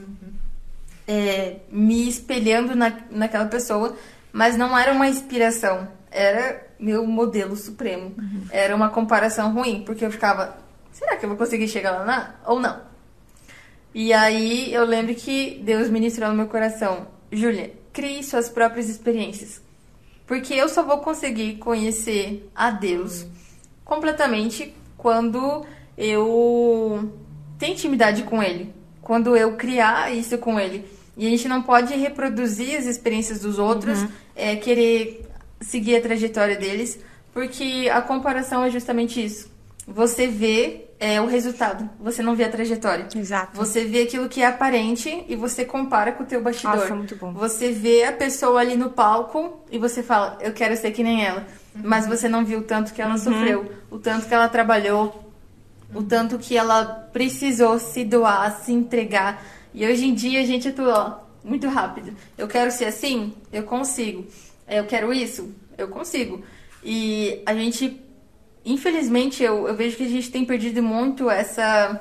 S2: É, me espelhando na, naquela pessoa, mas não era uma inspiração, era meu modelo supremo. Era uma comparação ruim, porque eu ficava, será que eu vou conseguir chegar lá na, ou não? E aí eu lembro que Deus ministrou no meu coração, Júlia, crie suas próprias experiências. Porque eu só vou conseguir conhecer a Deus completamente quando eu tenho intimidade com Ele. Quando eu criar isso com Ele. E a gente não pode reproduzir as experiências dos outros, é, querer seguir a trajetória deles, porque a comparação é justamente isso. Você vê é, o resultado, você não vê a trajetória.
S1: Exato.
S2: Você vê aquilo que é aparente e você compara com o teu bastidor.
S1: Nossa, muito bom.
S2: Você vê a pessoa ali no palco e você fala, eu quero ser que nem ela. Mas você não viu o tanto que ela sofreu, o tanto que ela trabalhou, o tanto que ela precisou se doar, se entregar. E hoje em dia a gente atua ó, muito rápido. Eu quero ser assim? Eu consigo. Eu quero isso? Eu consigo. E a gente, infelizmente, eu, eu vejo que a gente tem perdido muito essa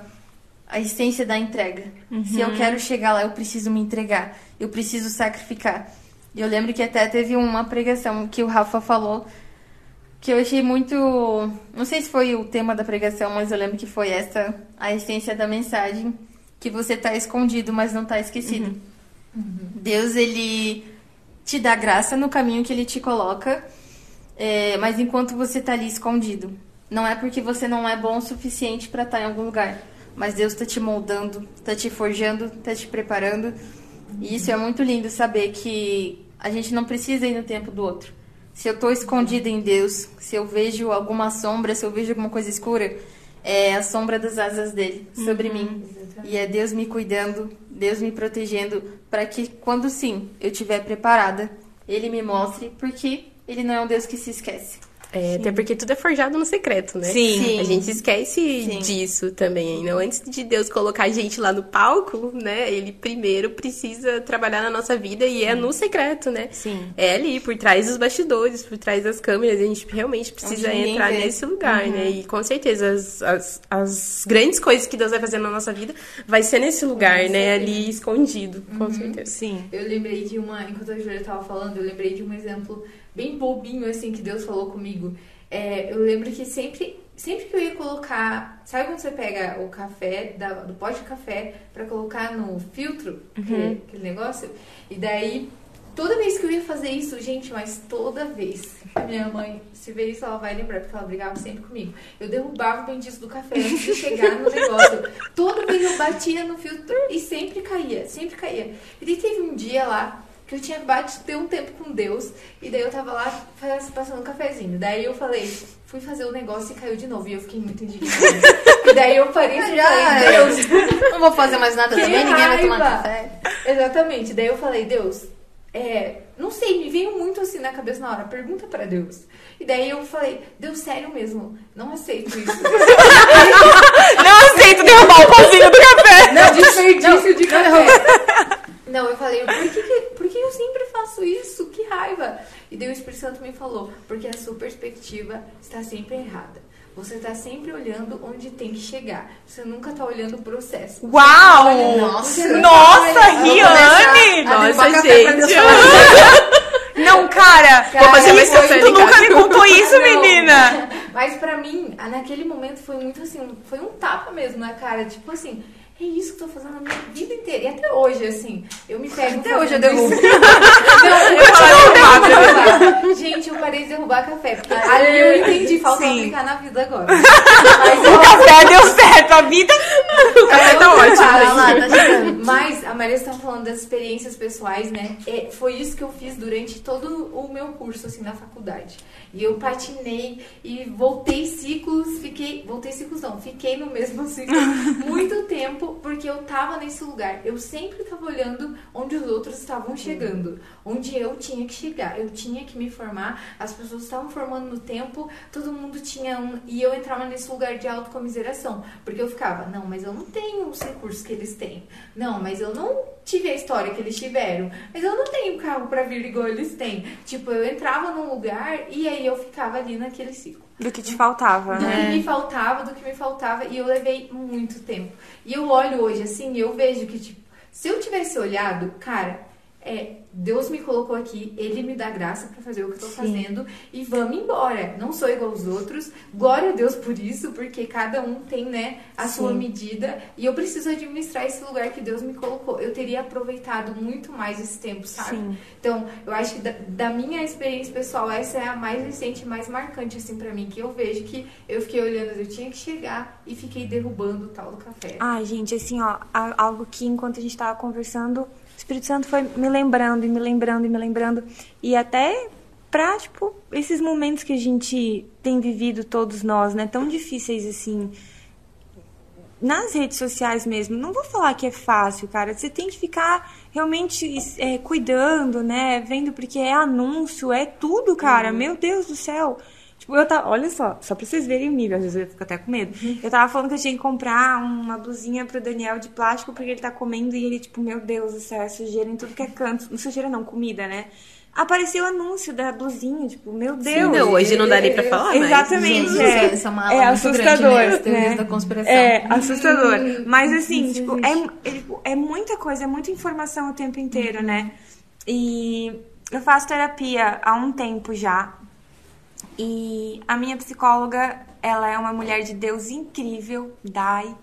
S2: a essência da entrega. Se eu quero chegar lá, eu preciso me entregar. Eu preciso sacrificar. E eu lembro que até teve uma pregação que o Rafa falou que eu achei muito. Não sei se foi o tema da pregação, mas eu lembro que foi essa a essência da mensagem. Que você tá escondido, mas não tá esquecido. Deus, ele te dá graça no caminho que ele te coloca, é, mas enquanto você tá ali escondido. Não é porque você não é bom o suficiente para estar em algum lugar, mas Deus tá te moldando, tá te forjando, tá te preparando. E isso é muito lindo saber que A gente não precisa ir no tempo do outro. Se eu estou escondida em Deus, se eu vejo alguma sombra, se eu vejo alguma coisa escura, é a sombra das asas dele sobre
S5: Uhum.
S2: mim. E é Deus me cuidando, Deus me protegendo, para que quando sim eu estiver preparada, ele me mostre, porque ele não é um Deus que se esquece.
S4: É, até porque tudo é forjado no secreto, né?
S1: Sim.
S2: Sim.
S4: A gente esquece
S2: Sim.
S4: disso também ainda. Antes de Deus colocar a gente lá no palco, né? Ele primeiro precisa trabalhar na nossa vida e é no secreto, né?
S1: Sim.
S4: É ali, por trás dos bastidores, por trás das câmeras. A gente realmente precisa entrar nesse lugar, né? E com certeza as, as, as grandes coisas que Deus vai fazer na nossa vida vai ser nesse lugar, né? Ali escondido, com certeza.
S1: Sim.
S5: Eu lembrei de uma, enquanto a Júlia tava falando, eu lembrei de um exemplo bem bobinho, assim, que Deus falou comigo. É, eu lembro que sempre, sempre que eu ia colocar. Sabe quando você pega o café, da- do pote de café, pra colocar no filtro, aquele, aquele negócio? E daí, toda vez que eu ia fazer isso, gente, mas toda vez. A minha mãe, se ver isso, ela vai lembrar, porque ela brigava sempre comigo. Eu derrubava o bendito do café antes de chegar no negócio. Toda vez eu batia no filtro e sempre caía, sempre caía. E daí teve um dia lá que eu tinha acabado de ter um tempo com Deus, e daí eu tava lá passando um cafezinho. Daí eu falei, fui fazer o negócio e caiu de novo. E eu fiquei muito indignada. e daí eu parei e falei. Deus,
S2: Não vou fazer mais nada
S5: Que
S2: também, ninguém vai tomar
S5: raiva.
S2: café.
S5: Exatamente. Daí eu falei, Deus, é, não sei, me veio muito assim na cabeça na hora, pergunta pra Deus. E daí eu falei, Deus, sério mesmo, não aceito isso.
S1: Não aceito derrubar o pauzinho do café.
S5: Não, desperdício de café. Não, eu falei, por que, que eu sempre faço isso? Que raiva. E daí o Espírito Santo me falou, porque a sua perspectiva está sempre errada. Você está sempre olhando onde tem que chegar. Você nunca está olhando o processo.
S1: Uau!
S5: Você nunca
S1: Nossa,
S5: vai-
S1: Riane!
S4: Nossa, gente!
S1: Não, cara,
S5: mais
S1: isso,
S4: café
S1: tu nunca me contou isso, menina.
S5: Mas pra mim, ah, naquele momento foi muito assim, foi um tapa mesmo na cara, tipo assim, é isso que eu tô fazendo a minha vida inteira. E até hoje, assim, eu me pego.
S2: Até hoje eu derrubo.
S5: isso. Não, eu continuo derrubando. Gente, eu parei de derrubar café. Porque ali eu entendi, falta aplicar na vida agora.
S1: O café deu certo, a vida.
S4: O café tá ótimo.
S2: Lá, tá.
S5: Mas Maria estava falando das experiências pessoais, né? É, foi isso que eu fiz durante todo o meu curso, assim, na faculdade. E eu patinei e voltei ciclos, fiquei. Voltei ciclos não, fiquei no mesmo ciclo muito tempo, porque eu tava nesse lugar. Eu sempre tava olhando onde os outros estavam chegando, onde eu tinha que chegar. Eu tinha que me formar, as pessoas estavam formando no tempo, todo mundo tinha um. E eu entrava nesse lugar de autocomiseração, porque eu ficava, não, mas eu não tenho os recursos que eles têm. Não, mas eu não tive a história que eles tiveram. Mas eu não tenho carro pra vir igual eles têm. Tipo, eu entrava num lugar e aí eu ficava ali naquele ciclo.
S1: Do que te faltava,
S5: Do
S1: né?
S5: que me faltava, do que me faltava, e eu levei muito tempo. E eu olho hoje assim, e eu vejo que, tipo, se eu tivesse olhado, cara, é, Deus me colocou aqui, Ele me dá graça pra fazer o que eu tô fazendo, e vamos embora. Não sou igual aos outros, glória a Deus por isso, porque cada um tem, né, a sua medida, e eu preciso administrar esse lugar que Deus me colocou. Eu teria aproveitado muito mais esse tempo, sabe?
S1: Sim.
S5: Então, eu acho que da, da minha experiência pessoal, essa é a mais recente, mais marcante, assim, pra mim, que eu vejo que eu fiquei olhando, eu tinha que chegar e fiquei derrubando o tal do café.
S1: Ai, gente, assim, ó, algo que enquanto a gente tava conversando, Espírito Santo foi me lembrando e me lembrando e me lembrando. E até pra, tipo, esses momentos que a gente tem vivido todos nós, né? Tão difíceis assim. Nas redes sociais mesmo, não vou falar que é fácil, cara. Você tem que ficar realmente é, cuidando, né? Vendo porque é anúncio, é tudo, cara. Meu Deus do céu. Tipo, eu tava. Olha só, só pra vocês verem o nível, às vezes eu fico até com medo. Eu tava falando que eu tinha que comprar uma blusinha pro Daniel de plástico porque ele tá comendo e ele, tipo, meu Deus do céu, é sujeira em tudo que é canto. Não sujeira não, comida, né? Apareceu o anúncio da blusinha, tipo, meu Deus.
S4: Não, hoje não daria pra falar, mas...
S1: Exatamente,
S2: Gente,
S1: é,
S2: essa é uma ala
S1: é assustador,
S2: grande, né?
S1: Né?
S2: da conspiração.
S1: É, assustador. Mas assim, tipo, é, é, tipo, é muita coisa, é muita informação o tempo inteiro, né? E eu faço terapia há um tempo já. E a minha psicóloga, ela é uma mulher de Deus incrível, Dai.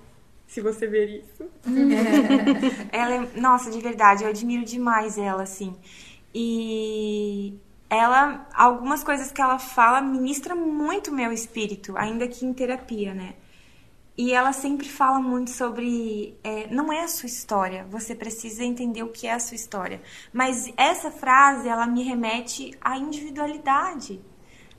S1: Se você ver isso. ela é, nossa, de verdade, eu admiro demais ela, assim. E ela, algumas coisas que ela fala ministra muito meu espírito, ainda que em terapia, né? E ela sempre fala muito sobre. é, não é a sua história, você precisa entender o que é a sua história. Mas essa frase, ela me remete à individualidade.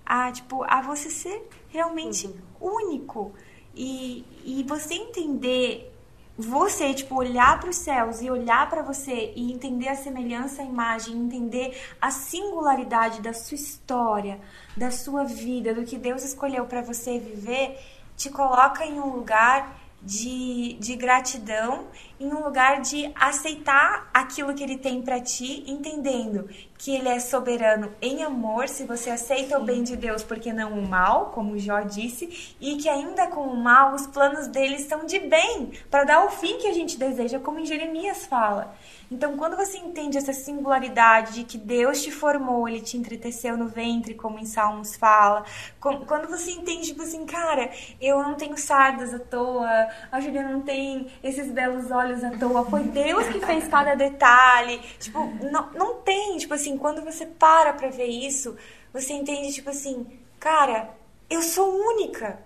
S1: A, tipo, a você ser realmente único. E, e você entender você, tipo, olhar para os céus e olhar para você e entender a semelhança, a imagem, entender a singularidade da sua história, da sua vida, do que Deus escolheu para você viver, te coloca em um lugar de, de gratidão, em um lugar de aceitar aquilo que ele tem para ti, entendendo que ele é soberano em amor, se você aceita o bem de Deus, porque não o mal, como Jó disse, e que ainda com o mal, os planos dele são de bem, para dar o fim que a gente deseja, como em Jeremias fala. Então, quando você entende essa singularidade de que Deus te formou, Ele te entreteceu no ventre, como em Salmos fala, quando você entende, tipo assim, cara, eu não tenho sardas à toa, a Julia não tem esses belos olhos à toa, foi Deus que fez cada detalhe. Tipo, não, não tem, tipo assim, quando você para pra ver isso, você entende, tipo assim, cara, eu sou única.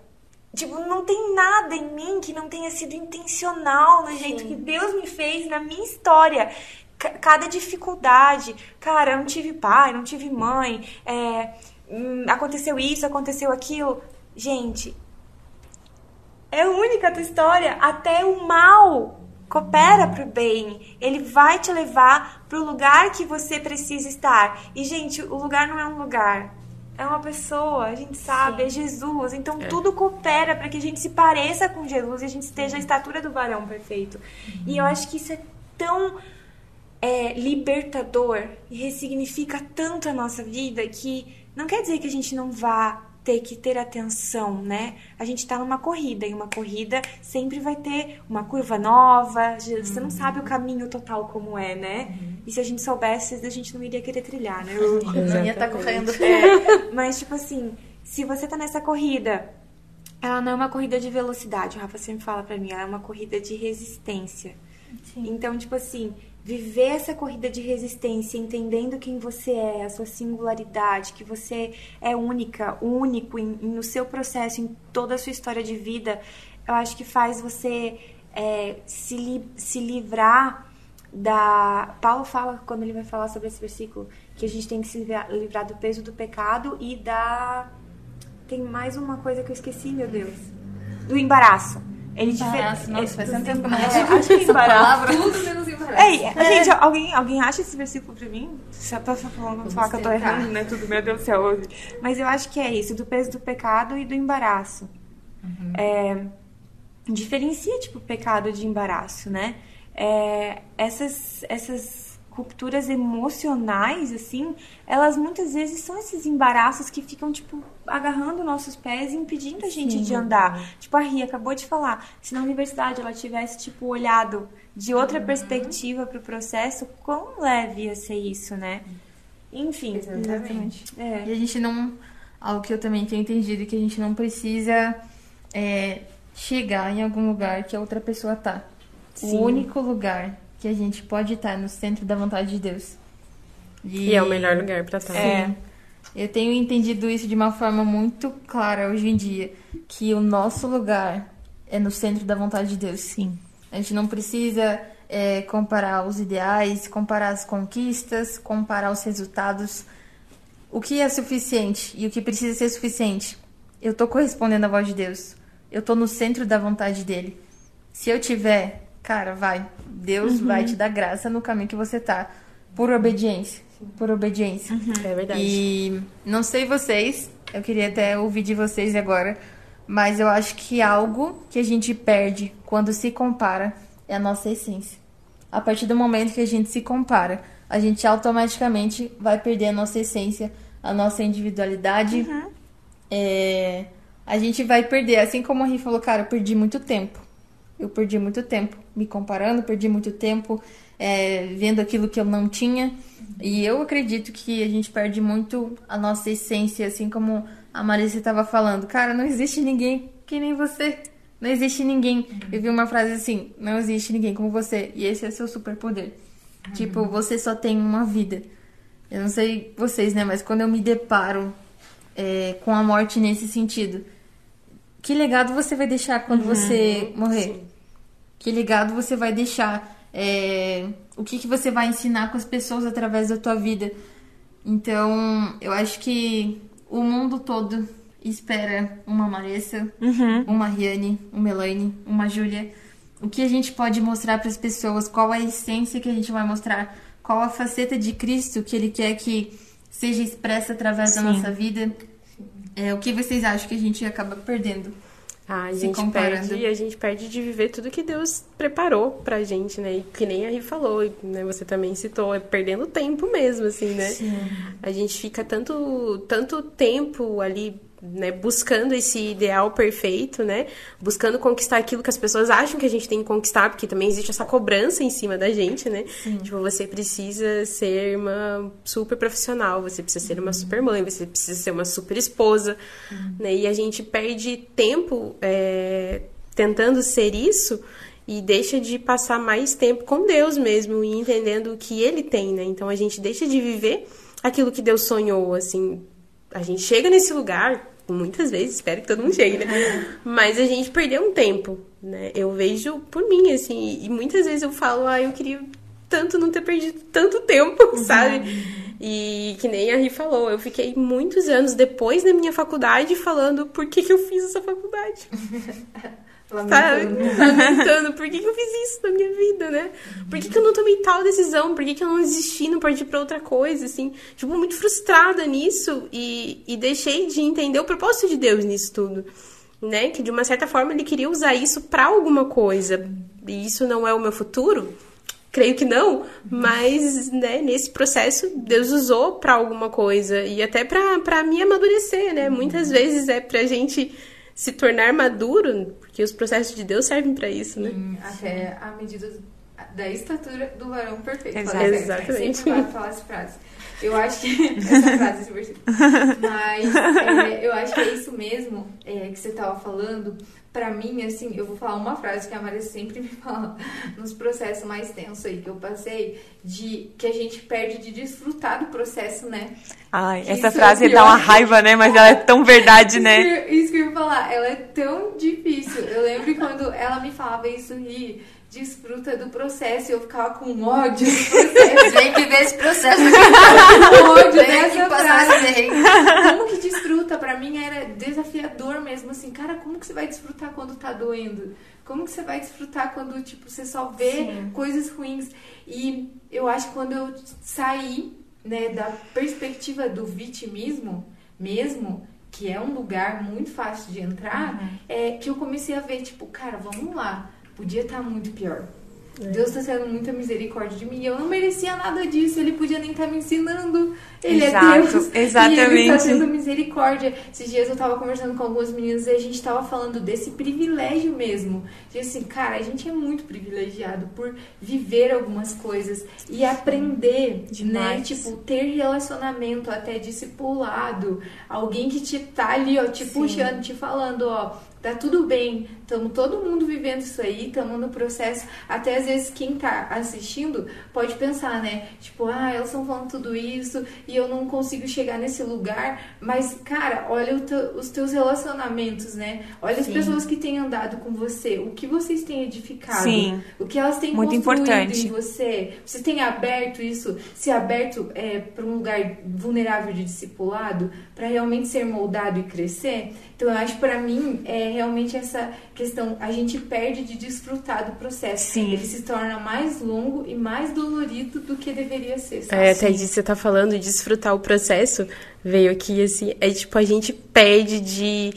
S1: Tipo, não tem nada em mim que não tenha sido intencional no jeito que Deus me fez na minha história. Ca- Cada dificuldade, cara, eu não tive pai, não tive mãe, é, hum, aconteceu isso, aconteceu aquilo. Gente, é única a tua história. Até o mal coopera pro bem. Ele vai te levar pro lugar que você precisa estar. E, gente, o lugar não é um lugar. É uma pessoa, a gente sabe, é Jesus. Então tudo coopera para que a gente se pareça com Jesus e a gente esteja à estatura do varão perfeito. E eu acho que isso é tão é, libertador e ressignifica tanto a nossa vida que não quer dizer que a gente não vá ter que ter atenção, né? A gente tá numa corrida e uma corrida sempre vai ter uma curva nova, você não sabe o caminho total como é, né? E se a gente soubesse, a gente não iria querer trilhar, né?
S5: Não ia estar correndo.
S1: É, mas, tipo assim, se você tá nessa corrida, ela não é uma corrida de velocidade, o Rafa sempre fala pra mim, ela é uma corrida de resistência. Então, tipo assim, viver essa corrida de resistência, entendendo quem você é, a sua singularidade, que você é única, único em- no seu processo, em toda a sua história de vida, eu acho que faz você é, se, li- se livrar da. Paulo fala, quando ele vai falar sobre esse versículo, que a gente tem que se livrar, do peso do pecado e da. Tem mais uma coisa que eu esqueci, meu Deus. Do embaraço. Ele
S2: Embaraço, nossa,
S1: é,
S2: faz tanto tempo
S1: é,
S2: ouço
S1: acho que é embaraço.
S5: Tudo menos embaraço.
S1: Ei, gente, alguém, alguém acha esse versículo pra mim? Só pra falar, pra falar que eu tô errando, né? Tudo, meu Deus do céu. hoje. Mas eu acho que é isso, do peso do pecado e do embaraço. É, diferencia, tipo, pecado de embaraço, né? É, essas, essas rupturas emocionais, assim, elas muitas vezes são esses embaraços que ficam, tipo, agarrando nossos pés e impedindo a gente de andar. Tipo, a Ria acabou de falar, se na universidade ela tivesse, tipo, olhado de outra perspectiva pro processo, quão leve ia ser isso, né? Enfim.
S5: Exatamente.
S1: É.
S2: E a gente não. Algo que eu também tenho entendido é que a gente não precisa é, chegar em algum lugar que a outra pessoa tá.
S1: Sim.
S2: O único lugar que a gente pode estar é no centro da vontade de Deus.
S4: E é o melhor lugar pra estar.
S1: É.
S2: Eu tenho entendido isso de uma forma muito clara hoje em dia, que o nosso lugar é no centro da vontade de Deus.
S1: Sim.
S2: A gente não precisa é, comparar os ideais, comparar as conquistas, comparar os resultados. O que é suficiente e o que precisa ser suficiente? Eu tô correspondendo à voz de Deus. Eu tô no centro da vontade dele. Se eu tiver, cara, vai. Deus vai te dar graça no caminho que você tá. Por obediência. Por obediência.
S4: É verdade.
S2: E não sei vocês, eu queria até ouvir de vocês agora, mas eu acho que algo que a gente perde quando se compara é a nossa essência. A partir do momento que a gente se compara, a gente automaticamente vai perder a nossa essência, a nossa individualidade. É, a gente vai perder, assim como a Ri falou, cara, eu perdi muito tempo. Eu perdi muito tempo me comparando, perdi muito tempo é, vendo aquilo que eu não tinha. E eu acredito que a gente perde muito a nossa essência, assim como a Marisa estava falando. Cara, não existe ninguém que nem você. Não existe ninguém. Eu vi uma frase assim: não existe ninguém como você. E esse é seu superpoder. Tipo, você só tem uma vida. Eu não sei vocês, né? Mas quando eu me deparo é, com a morte nesse sentido, que legado você vai deixar quando você morrer? Que legado você vai deixar? É, o que, que você vai ensinar com as pessoas através da tua vida? Então, eu acho que o mundo todo espera uma Marissa, uma Riane, uma Elaine, uma Júlia. O que a gente pode mostrar para as pessoas? Qual a essência que a gente vai mostrar? Qual a faceta de Cristo que Ele quer que seja expressa através da nossa vida? É, o que vocês acham que a gente acaba perdendo?
S4: Ah, a gente
S2: comparando.
S4: perde, a gente perde de viver tudo que Deus preparou pra gente, né? E que nem a Ri falou, né? Você também citou, é perdendo tempo mesmo, assim, né? A gente fica tanto, tanto tempo ali, né, buscando esse ideal perfeito, né? Buscando conquistar aquilo que as pessoas acham que a gente tem que conquistar, porque também existe essa cobrança em cima da gente, né? Tipo, você precisa ser uma super profissional, você precisa ser uma super mãe, você precisa ser uma super esposa, né? E a gente perde tempo é, tentando ser isso e deixa de passar mais tempo com Deus mesmo e entendendo o que Ele tem, né? Então a gente deixa de viver aquilo que Deus sonhou, assim. A gente chega nesse lugar, muitas vezes, espero que todo mundo chegue, né? Mas a gente perdeu um tempo, né? Eu vejo por mim, assim, e muitas vezes eu falo, ah, eu queria tanto não ter perdido tanto tempo, sabe? E que nem a Ri falou, eu fiquei muitos anos depois da minha faculdade falando por que, que eu fiz essa faculdade. Sabe? Lamentando, por que, que eu fiz isso na minha vida, né? Por que, que eu não tomei tal decisão? Por que, que eu não desisti, não parti pra outra coisa, assim? Tipo, muito frustrada nisso e, e deixei de entender o propósito de Deus nisso tudo. Né? Que de uma certa forma ele queria usar isso pra alguma coisa. E isso não é o meu futuro? Creio que não, mas né, nesse processo Deus usou pra alguma coisa e até pra pra me amadurecer, né? Muitas vezes é pra gente se tornar maduro, porque os processos de Deus servem pra isso, né?
S5: Hum, Até a medida da estatura do varão perfeito.
S1: Exato.
S4: Exatamente.
S5: Sempre vai falar essa frase. Eu acho que. Essa frase, esse versículo. Mas é, eu acho que é isso mesmo é, que você tava falando. Pra mim, assim, eu vou falar uma frase que a Maria sempre me fala nos processos mais tensos aí que eu passei, de que a gente perde de desfrutar do processo, né?
S1: Ai,
S5: Isso
S1: essa
S5: é
S1: frase
S5: pior.
S1: dá uma raiva, né? Mas ela é tão verdade, né?
S5: Isso, que- isso que eu ia falar, ela é tão difícil. Eu lembro quando ela me falava isso e desfruta do processo, e eu ficava com ódio do processo.
S2: Vem viver esse processo.
S5: com ódio
S2: Vem
S5: dessa frase.
S2: perrengue.
S5: Como que desfruta? Pra mim era desafiador mesmo, assim, cara, como que você vai desfrutar quando tá doendo? Como que você vai desfrutar quando, tipo, você só vê coisas ruins? E eu acho que quando eu saí, né, da perspectiva do vitimismo mesmo, que é um lugar muito fácil de entrar, é que eu comecei a ver, tipo, cara, vamos lá, podia estar muito pior. Deus está tendo muita misericórdia de mim. Eu não merecia nada disso. Ele podia nem estar me ensinando. Ele
S1: Exato,
S5: é Deus. E ele está
S1: exatamente.
S5: tendo misericórdia. Esses dias eu tava conversando com algumas meninas e a gente tava falando desse privilégio mesmo. De assim, cara, a gente é muito privilegiado por viver algumas coisas e aprender, né?
S1: Demais.
S5: Tipo, ter relacionamento até discipulado. Alguém que te tá ali, ó, te puxando, te falando, ó. Tá tudo bem, estamos todo mundo vivendo isso aí, estamos no processo. Até às vezes quem tá assistindo pode pensar, né? Tipo, ah, elas estão falando tudo isso e eu não consigo chegar nesse lugar. Mas, cara, olha os teus relacionamentos, né? Olha as pessoas que têm andado com você, o que vocês têm edificado,
S1: Sim.
S5: o que elas têm
S1: Muito
S5: construído
S1: importante.
S5: em você. Vocês têm aberto isso, se aberto é, para um lugar vulnerável de discipulado, para realmente ser moldado e crescer. Então, eu acho para mim é realmente essa questão. A gente perde de desfrutar do processo.
S1: Sim.
S5: Ele se torna mais longo e mais dolorido do que deveria ser.
S4: É, até disso você tá falando, de desfrutar o processo, veio aqui, assim, é tipo, a gente perde de,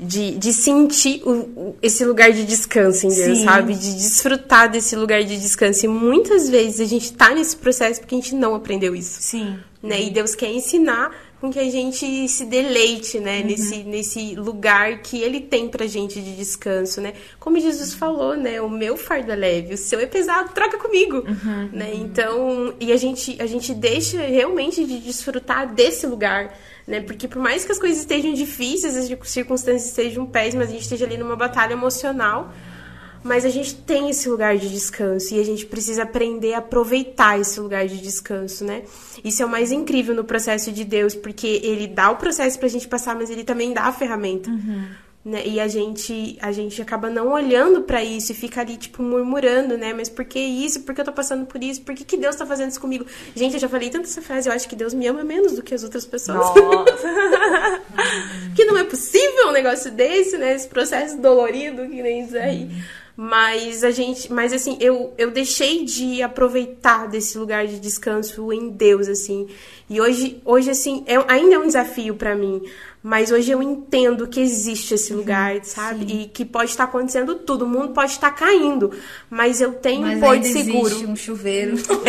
S4: de, de sentir o- esse lugar de descanso em Deus,
S1: Sim.
S4: sabe? De desfrutar desse lugar de descanso. E muitas vezes a gente tá nesse processo porque a gente não aprendeu isso
S1: Sim.
S4: Né? E Deus quer ensinar com que a gente se deleite, né?
S1: Uhum.
S4: Nesse, nesse lugar que Ele tem pra gente de descanso, né? Como Jesus falou, né? O meu fardo é leve, o seu é pesado, troca comigo,
S1: Uhum.
S4: né? Então, e a gente, a gente deixa realmente de desfrutar desse lugar, né? Porque por mais que as coisas estejam difíceis, as circunstâncias estejam péssimas, a gente esteja ali numa batalha emocional, mas a gente tem esse lugar de descanso e a gente precisa aprender a aproveitar esse lugar de descanso, né? Isso é o mais incrível no processo de Deus, porque ele dá o processo pra gente passar, mas ele também dá a ferramenta. né? E a gente, a gente acaba não olhando pra isso e fica ali, tipo, murmurando, né? Mas por que isso? Por que eu tô passando por isso? Por que, que Deus tá fazendo isso comigo? Gente, eu já falei tanto essa frase, eu acho que Deus me ama menos do que as outras pessoas.
S1: Nossa.
S4: que não é possível um negócio desse, né? Esse processo dolorido que nem isso aí. Mas a gente, mas assim, eu, eu deixei de aproveitar desse lugar de descanso em Deus, assim. E hoje, hoje assim, é, ainda é um desafio pra mim. Mas hoje eu entendo que existe esse lugar, sabe? E que pode estar acontecendo tudo. O mundo pode estar caindo. Mas eu tenho
S5: Mas
S4: um porto seguro.
S5: existe um chuveiro.
S4: Exatamente.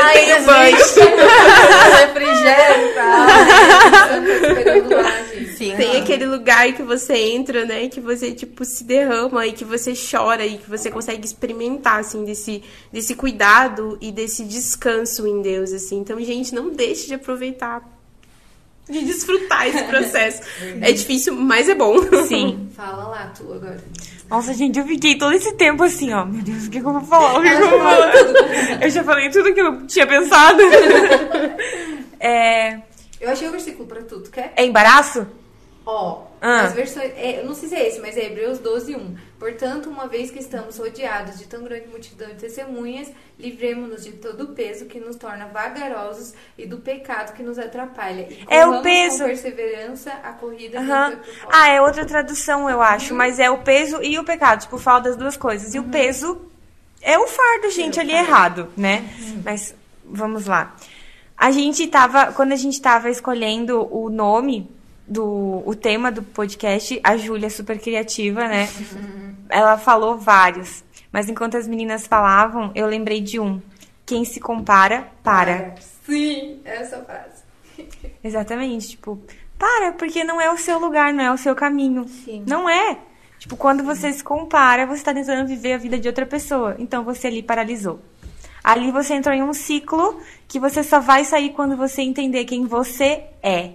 S4: eu tenho banho.
S5: refrigério esperando lá.
S2: Sim.
S4: Tem aquele lugar que você entra, né? Que você, tipo, se derrama e que você chora e que você consegue experimentar, assim, desse, desse cuidado e desse descanso em Deus, assim. Então, gente, não deixe de aproveitar, de desfrutar esse processo. é difícil, mas é bom.
S1: Sim.
S5: Fala lá, tu agora.
S1: Nossa, gente, eu fiquei todo esse tempo assim, ó. Meu Deus, o que, que eu vou falar? O que, que eu vou falar? Eu já falei tudo que eu tinha pensado. é,
S5: Eu achei o versículo pra tu, tu quer?
S1: é embaraço?
S5: Ó,
S1: Ah.
S5: as versões. é, eu não sei se é esse, mas é Hebreus 12, 1. Portanto, uma vez que estamos rodeados de tão grande multidão de testemunhas, livremos-nos de todo o peso que nos torna vagarosos e do pecado que nos atrapalha. E
S1: É o peso.
S5: Com perseverança a corrida proposta.
S1: Ah, é outra tradução, eu acho. Mas é o peso e o pecado. Tipo, fala das duas coisas. E o peso é o fardo, gente, ali errado, né? Mas vamos lá. A gente tava. Quando a gente tava escolhendo o nome do o tema do podcast, a Júlia, super criativa, né? Ela falou vários. Mas enquanto as meninas falavam, eu lembrei de um. Quem se compara, para.
S5: Sim, essa frase.
S1: Exatamente, tipo, para, porque não é o seu lugar, não é o seu caminho.
S5: Sim.
S1: Não é. Tipo, quando você se compara, você tá tentando viver a vida de outra pessoa. Então você ali paralisou. Ali você entrou em um ciclo que você só vai sair quando você entender quem você é.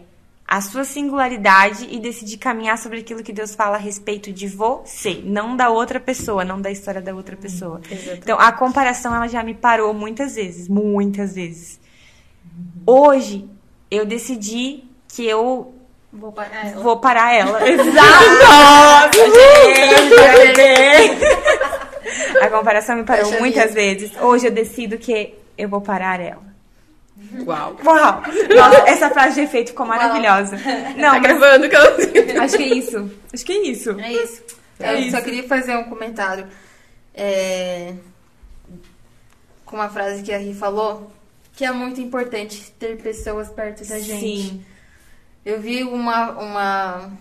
S1: A sua singularidade e decidir caminhar sobre aquilo que Deus fala a respeito de você, não da outra pessoa, não da história da outra pessoa. Então, a comparação ela já me parou muitas vezes, muitas vezes. Hoje, eu decidi que eu
S5: Vou parar ela.
S1: vou parar ela. Exato! gente! A comparação me parou muitas vezes. Hoje eu decido que eu vou parar ela.
S4: Uau.
S1: Uau! Nossa, essa frase de efeito ficou maravilhosa. Não,
S4: Tá
S1: mas
S4: gravando que eu...
S1: acho que é isso. Acho que é isso.
S2: É isso.
S1: É
S2: eu
S1: isso.
S2: só queria fazer um comentário é, com uma frase que a Ri falou, que é muito importante ter pessoas perto da gente.
S1: Sim.
S2: Eu vi uma, uma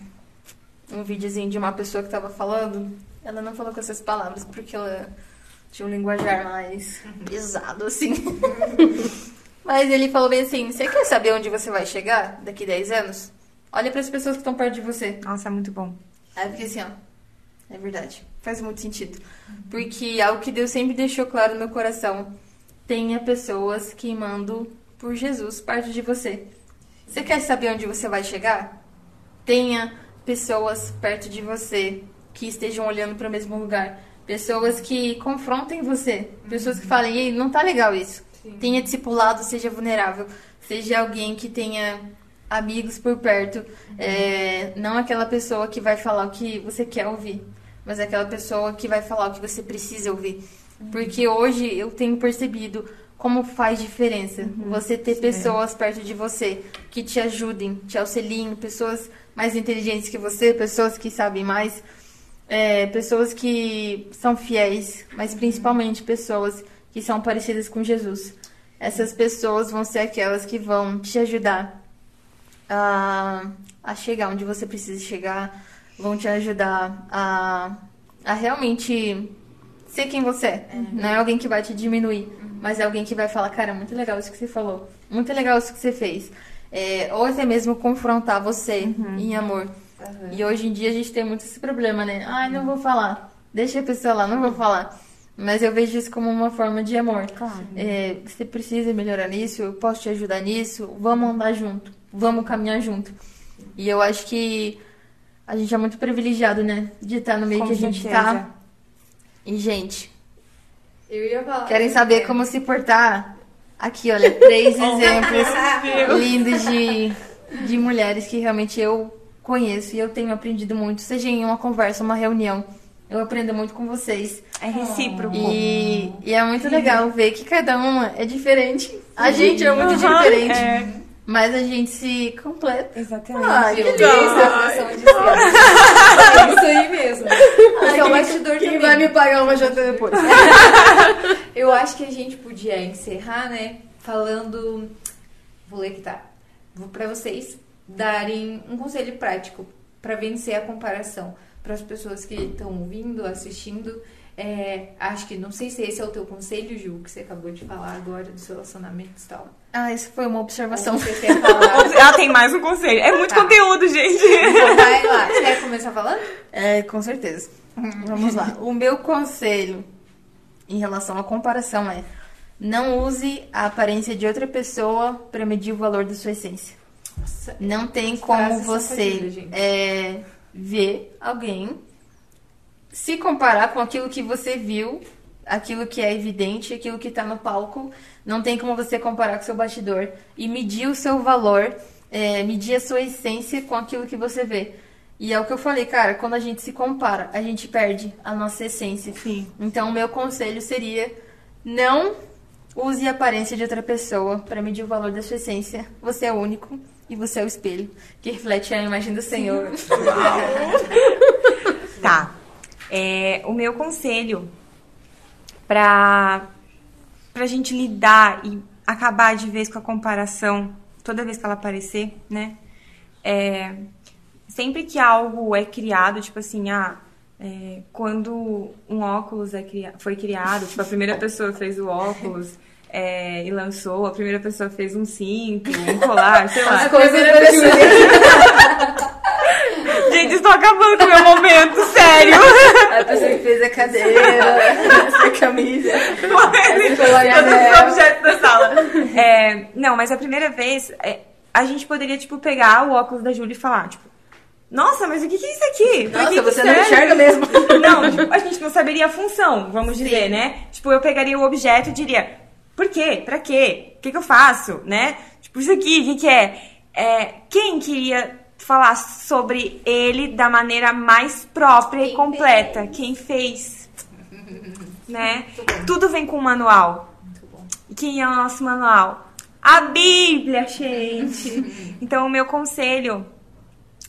S2: um videozinho de uma pessoa que tava falando. Ela não falou com essas palavras porque ela tinha um linguajar mais pesado, assim. Mas ele falou bem assim: Você quer saber onde você vai chegar daqui 10 anos? Olha para as pessoas que estão perto de você.
S1: Nossa, é muito bom.
S2: Aí eu fiquei assim, ó. É verdade. Faz muito sentido. Porque algo que Deus sempre deixou claro no meu coração. Tenha pessoas queimando por Jesus perto de você. Você quer saber onde você vai chegar? Tenha pessoas perto de você que estejam olhando para o mesmo lugar. Pessoas que confrontem você. Pessoas que falem, ei, não tá legal isso. Tenha discipulado, seja vulnerável. Seja alguém que tenha amigos por perto. É, não aquela pessoa que vai falar o que você quer ouvir, mas aquela pessoa que vai falar o que você precisa ouvir. Porque hoje eu tenho percebido como faz diferença você ter pessoas perto de você que te ajudem, te auxiliem, pessoas mais inteligentes que você, pessoas que sabem mais, é, pessoas que são fiéis, mas principalmente pessoas que são parecidas com Jesus. Essas pessoas vão ser aquelas que vão te ajudar a, a chegar onde você precisa chegar, vão te ajudar a, a realmente ser quem você é. Não é alguém que vai te diminuir, mas é alguém que vai falar, cara, muito legal isso que você falou, muito legal isso que você fez. É, ou até mesmo confrontar você em amor. E hoje em dia a gente tem muito esse problema, né? Ai, não vou falar. Deixa a pessoa lá, não vou falar. Mas eu vejo isso como uma forma de amor.
S1: Claro.
S2: É, você precisa melhorar nisso, eu posso te ajudar nisso, vamos andar junto, vamos caminhar junto. E eu acho que a gente é muito privilegiado, né? De estar no meio
S1: Com
S2: que a gente
S1: certeza.
S2: tá. E, gente,
S5: Eu ia falar.
S2: querem saber como se portar? Aqui, olha, três exemplos lindos de, de mulheres que realmente eu conheço e eu tenho aprendido muito, seja em uma conversa, uma reunião. Eu aprendo muito com vocês.
S1: É recíproco.
S2: E, e é muito legal ver que cada uma é diferente. A gente é muito diferente.
S1: é.
S2: Mas a gente se completa.
S1: Exatamente.
S2: Ah, que lindo.
S5: É. É isso aí mesmo. Esse é o bastidor
S2: Quem
S5: também.
S2: vai me pagar uma janta depois?
S5: Eu acho que a gente podia encerrar, né, falando. Vou ler que tá. Vou pra vocês darem um conselho prático pra vencer a comparação. Para as pessoas que estão ouvindo, assistindo. É, acho que não sei se esse é o teu conselho, Ju, que você acabou de falar agora dos relacionamentos e tal.
S2: Ah, isso foi uma
S5: Ou
S2: observação.
S5: você quer falar?
S1: Ela tem mais um conselho. É muito
S5: Tá.
S1: conteúdo, gente.
S5: Então vai lá. Você quer começar falando?
S2: É, com certeza. Vamos lá. O meu conselho em relação à comparação é: não use a aparência de outra pessoa para medir o valor da sua essência.
S5: Nossa,
S2: Não tem como
S5: são
S2: você é, ver alguém se comparar com aquilo que você viu, aquilo que é evidente, aquilo que tá no palco. Não tem como você comparar com o seu bastidor e medir o seu valor, é, medir a sua essência com aquilo que você vê. E é o que eu falei, cara, quando a gente se compara, a gente perde a nossa essência.
S1: Sim.
S2: Então, o meu conselho seria: não use a aparência de outra pessoa para medir o valor da sua essência. Você é único e você é o espelho que reflete a imagem do Senhor.
S1: Tá. É, o meu conselho pra, pra gente lidar e acabar de vez com a comparação, toda vez que ela aparecer, né? É, sempre que algo é criado, tipo assim, ah, é, quando um óculos é cria- foi criado, tipo, a primeira pessoa fez o óculos é, e lançou, a primeira pessoa fez um cinto, um colar, sei lá.
S5: As coisas.
S1: Gente, estou acabando com o meu momento, sério.
S2: A pessoa que fez a cadeira, essa camisa.
S1: Todos os objetos da sala. É, não, mas a primeira vez, é, a gente poderia, tipo, pegar o óculos da Júlia e falar, tipo, nossa, mas o que, que é isso aqui? Pra
S2: Nossa,
S1: que que
S2: você não
S1: serve?"
S2: enxerga mesmo.
S1: Não, tipo, a gente não saberia a função, vamos dizer, né? Tipo, eu pegaria o objeto e diria, por quê? Pra quê? O que, que eu faço? Né? Tipo, isso aqui, o que, que é? é? Quem queria falar sobre ele da maneira mais própria e
S5: Quem
S1: completa? Quem fez? Né? Tudo vem com um manual.
S5: Muito bom.
S1: E quem é o nosso manual? A Bíblia, gente! Então, o meu conselho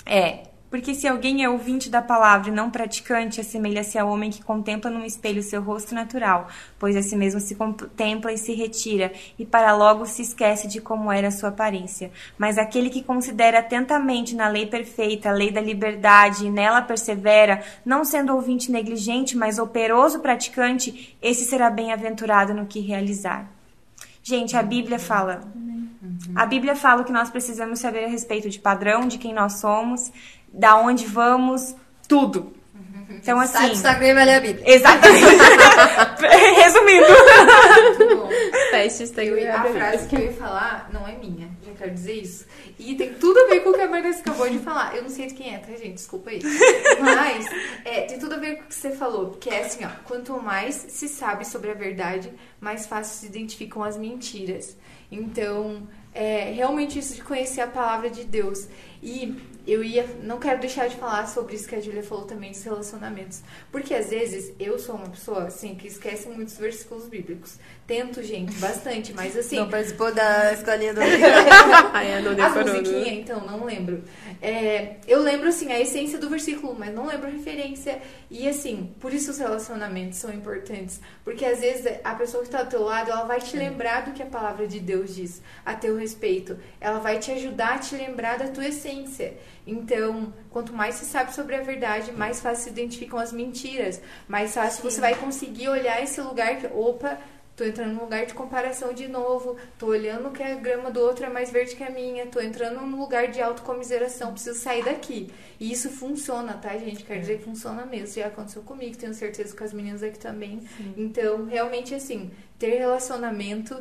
S1: é: porque se alguém é ouvinte da palavra e não praticante, assemelha-se ao homem que contempla num espelho seu rosto natural, pois a si mesmo se contempla e se retira, e para logo se esquece de como era a sua aparência. Mas aquele que considera atentamente na lei perfeita, a lei da liberdade, e nela persevera, não sendo ouvinte negligente, mas operoso praticante, esse será bem-aventurado no que realizar. Gente, a Bíblia fala. A Bíblia fala o que nós precisamos saber a respeito de padrão, de quem nós somos, da onde vamos, tudo. Então,
S2: Sai do
S1: assim.
S2: Instagram e vai ler a Bíblia.
S1: Exatamente. Resumindo.
S4: Teste
S5: ia- a frase que eu ia falar não é minha, já quero dizer isso. E tem tudo a ver com o que a Vanessa acabou de falar. Eu não sei de quem é, tá, gente? Desculpa aí. Mas é, tem tudo a ver com o que você falou. Que é assim, ó. Quanto mais se sabe sobre a verdade, mais fácil se identificam as mentiras. Então, é realmente isso de conhecer a palavra de Deus. E eu ia. Não quero deixar de falar sobre isso que a Julia falou também dos relacionamentos. Porque às vezes eu sou uma pessoa, assim, que esquece muitos versículos bíblicos. Tento, gente, bastante, mas assim.
S2: Não participou da escolinha do
S4: a não
S5: As
S4: né?
S5: musiquinhas, então, não lembro. É, eu lembro, assim, a essência do versículo, mas não lembro a referência. E, assim, por isso os relacionamentos são importantes. Porque, às vezes, a pessoa que está do teu lado, ela vai te lembrar do que a palavra de Deus diz a teu respeito. Ela vai te ajudar a te lembrar da tua essência. Então, quanto mais se sabe sobre a verdade, mais fácil se identificam as mentiras. Mais fácil você vai conseguir olhar esse lugar que, opa, Tô entrando num lugar de comparação de novo. Tô olhando que a grama do outro é mais verde que a minha. Tô entrando num lugar de autocomiseração. Preciso sair daqui. E isso funciona, tá, gente? Quero dizer que funciona mesmo. Já aconteceu comigo, tenho certeza com as meninas aqui também. Então, realmente, assim, ter relacionamento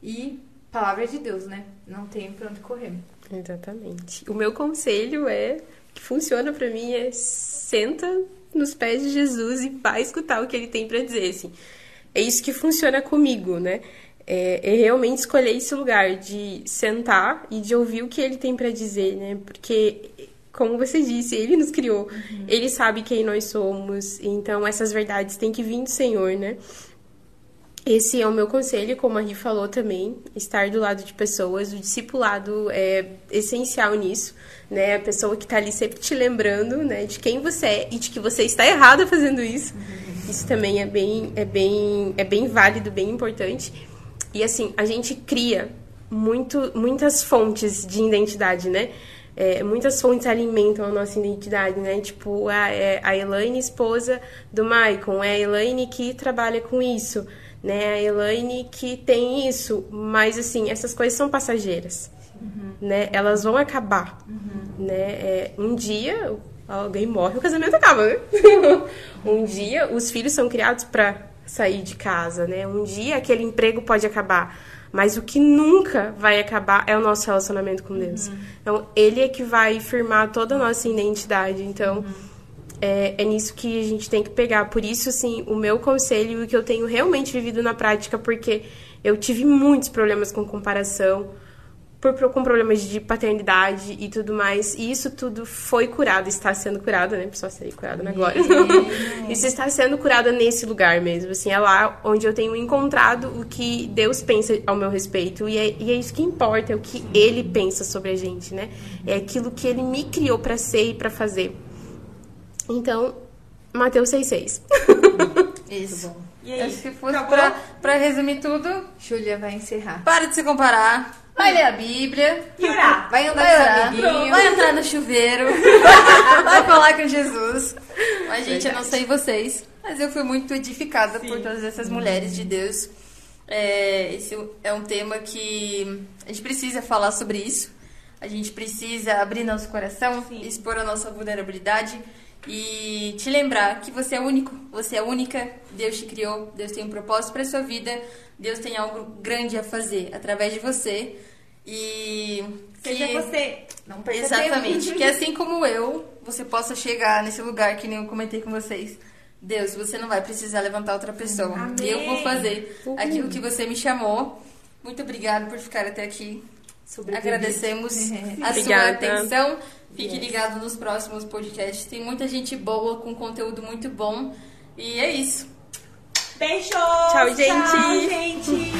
S5: e palavra de Deus, né? Não tem pra onde correr.
S4: Exatamente. O meu conselho é que funciona pra mim é senta nos pés de Jesus e vai escutar o que ele tem pra dizer, assim. É isso que funciona comigo, né? É, é realmente escolher esse lugar de sentar e de ouvir o que ele tem pra dizer, né? Porque como você disse, ele nos criou. Ele sabe quem nós somos. Então, essas verdades têm que vir do Senhor, né? Esse é o meu conselho, como a Ri falou também, estar do lado de pessoas. O discipulado é essencial nisso, né? A pessoa que está ali sempre te lembrando, né, de quem você é e de que você está errada fazendo isso. Isso também é bem, é bem, é bem válido, bem importante. E assim, a gente cria muito, muitas fontes de identidade, né? É, muitas fontes alimentam a nossa identidade, né? Tipo, a, é a Elaine, esposa do Maicon, é a Elaine que trabalha com isso, né? A Elaine que tem isso, mas assim, essas coisas são passageiras, uhum. né? Elas vão acabar, uhum. né? É, um dia alguém morre, o casamento acaba, né? um dia os filhos são criados para sair de casa, né? Um dia aquele emprego pode acabar, mas o que nunca vai acabar é o nosso relacionamento com Deus. Uhum. Então, Ele é que vai firmar toda a nossa identidade. Então, uhum. é, é nisso que a gente tem que pegar. Por isso, assim, o meu conselho e o que eu tenho realmente vivido na prática, porque eu tive muitos problemas com comparação por, com problemas de paternidade e tudo mais. E isso tudo foi curado, está sendo curado, né? Só serei curada agora. isso está sendo curado nesse lugar mesmo. Assim, é lá onde eu tenho encontrado o que Deus pensa ao meu respeito. E é, e é isso que importa, é o que Ele pensa sobre a gente, né? É aquilo que Ele me criou para ser e para fazer. Então, Mateus 6,6.
S2: Isso. E aí, Acho que fosse pra, pra resumir tudo,
S5: Júlia vai encerrar.
S2: Para de se comparar vai ler a Bíblia,
S3: e orar.
S2: vai andar vai com orar, vai entrar no chuveiro, vai falar com Jesus. Mas, gente, eu não sei vocês, mas eu fui muito edificada Sim. por todas essas mulheres de Deus. É, esse é um tema que a gente precisa falar sobre isso. A gente precisa abrir nosso coração, Sim. expor a nossa vulnerabilidade e te lembrar que você é único, você é única, Deus te criou, Deus tem um propósito para sua vida, Deus tem algo grande a fazer através de você. E
S3: seja que, você,
S2: não Exatamente, que assim como eu, você possa chegar nesse lugar que nem eu comentei com vocês. Deus, você não vai precisar levantar outra pessoa. Amém. Eu vou fazer uhum. aquilo que você me chamou. Muito obrigada por ficar até aqui. Agradecemos a sua atenção. Fique yes. ligado nos próximos podcasts. Tem muita gente boa com conteúdo muito bom. E é isso.
S3: Beijo.
S4: Tchau, gente!
S3: Tchau, gente!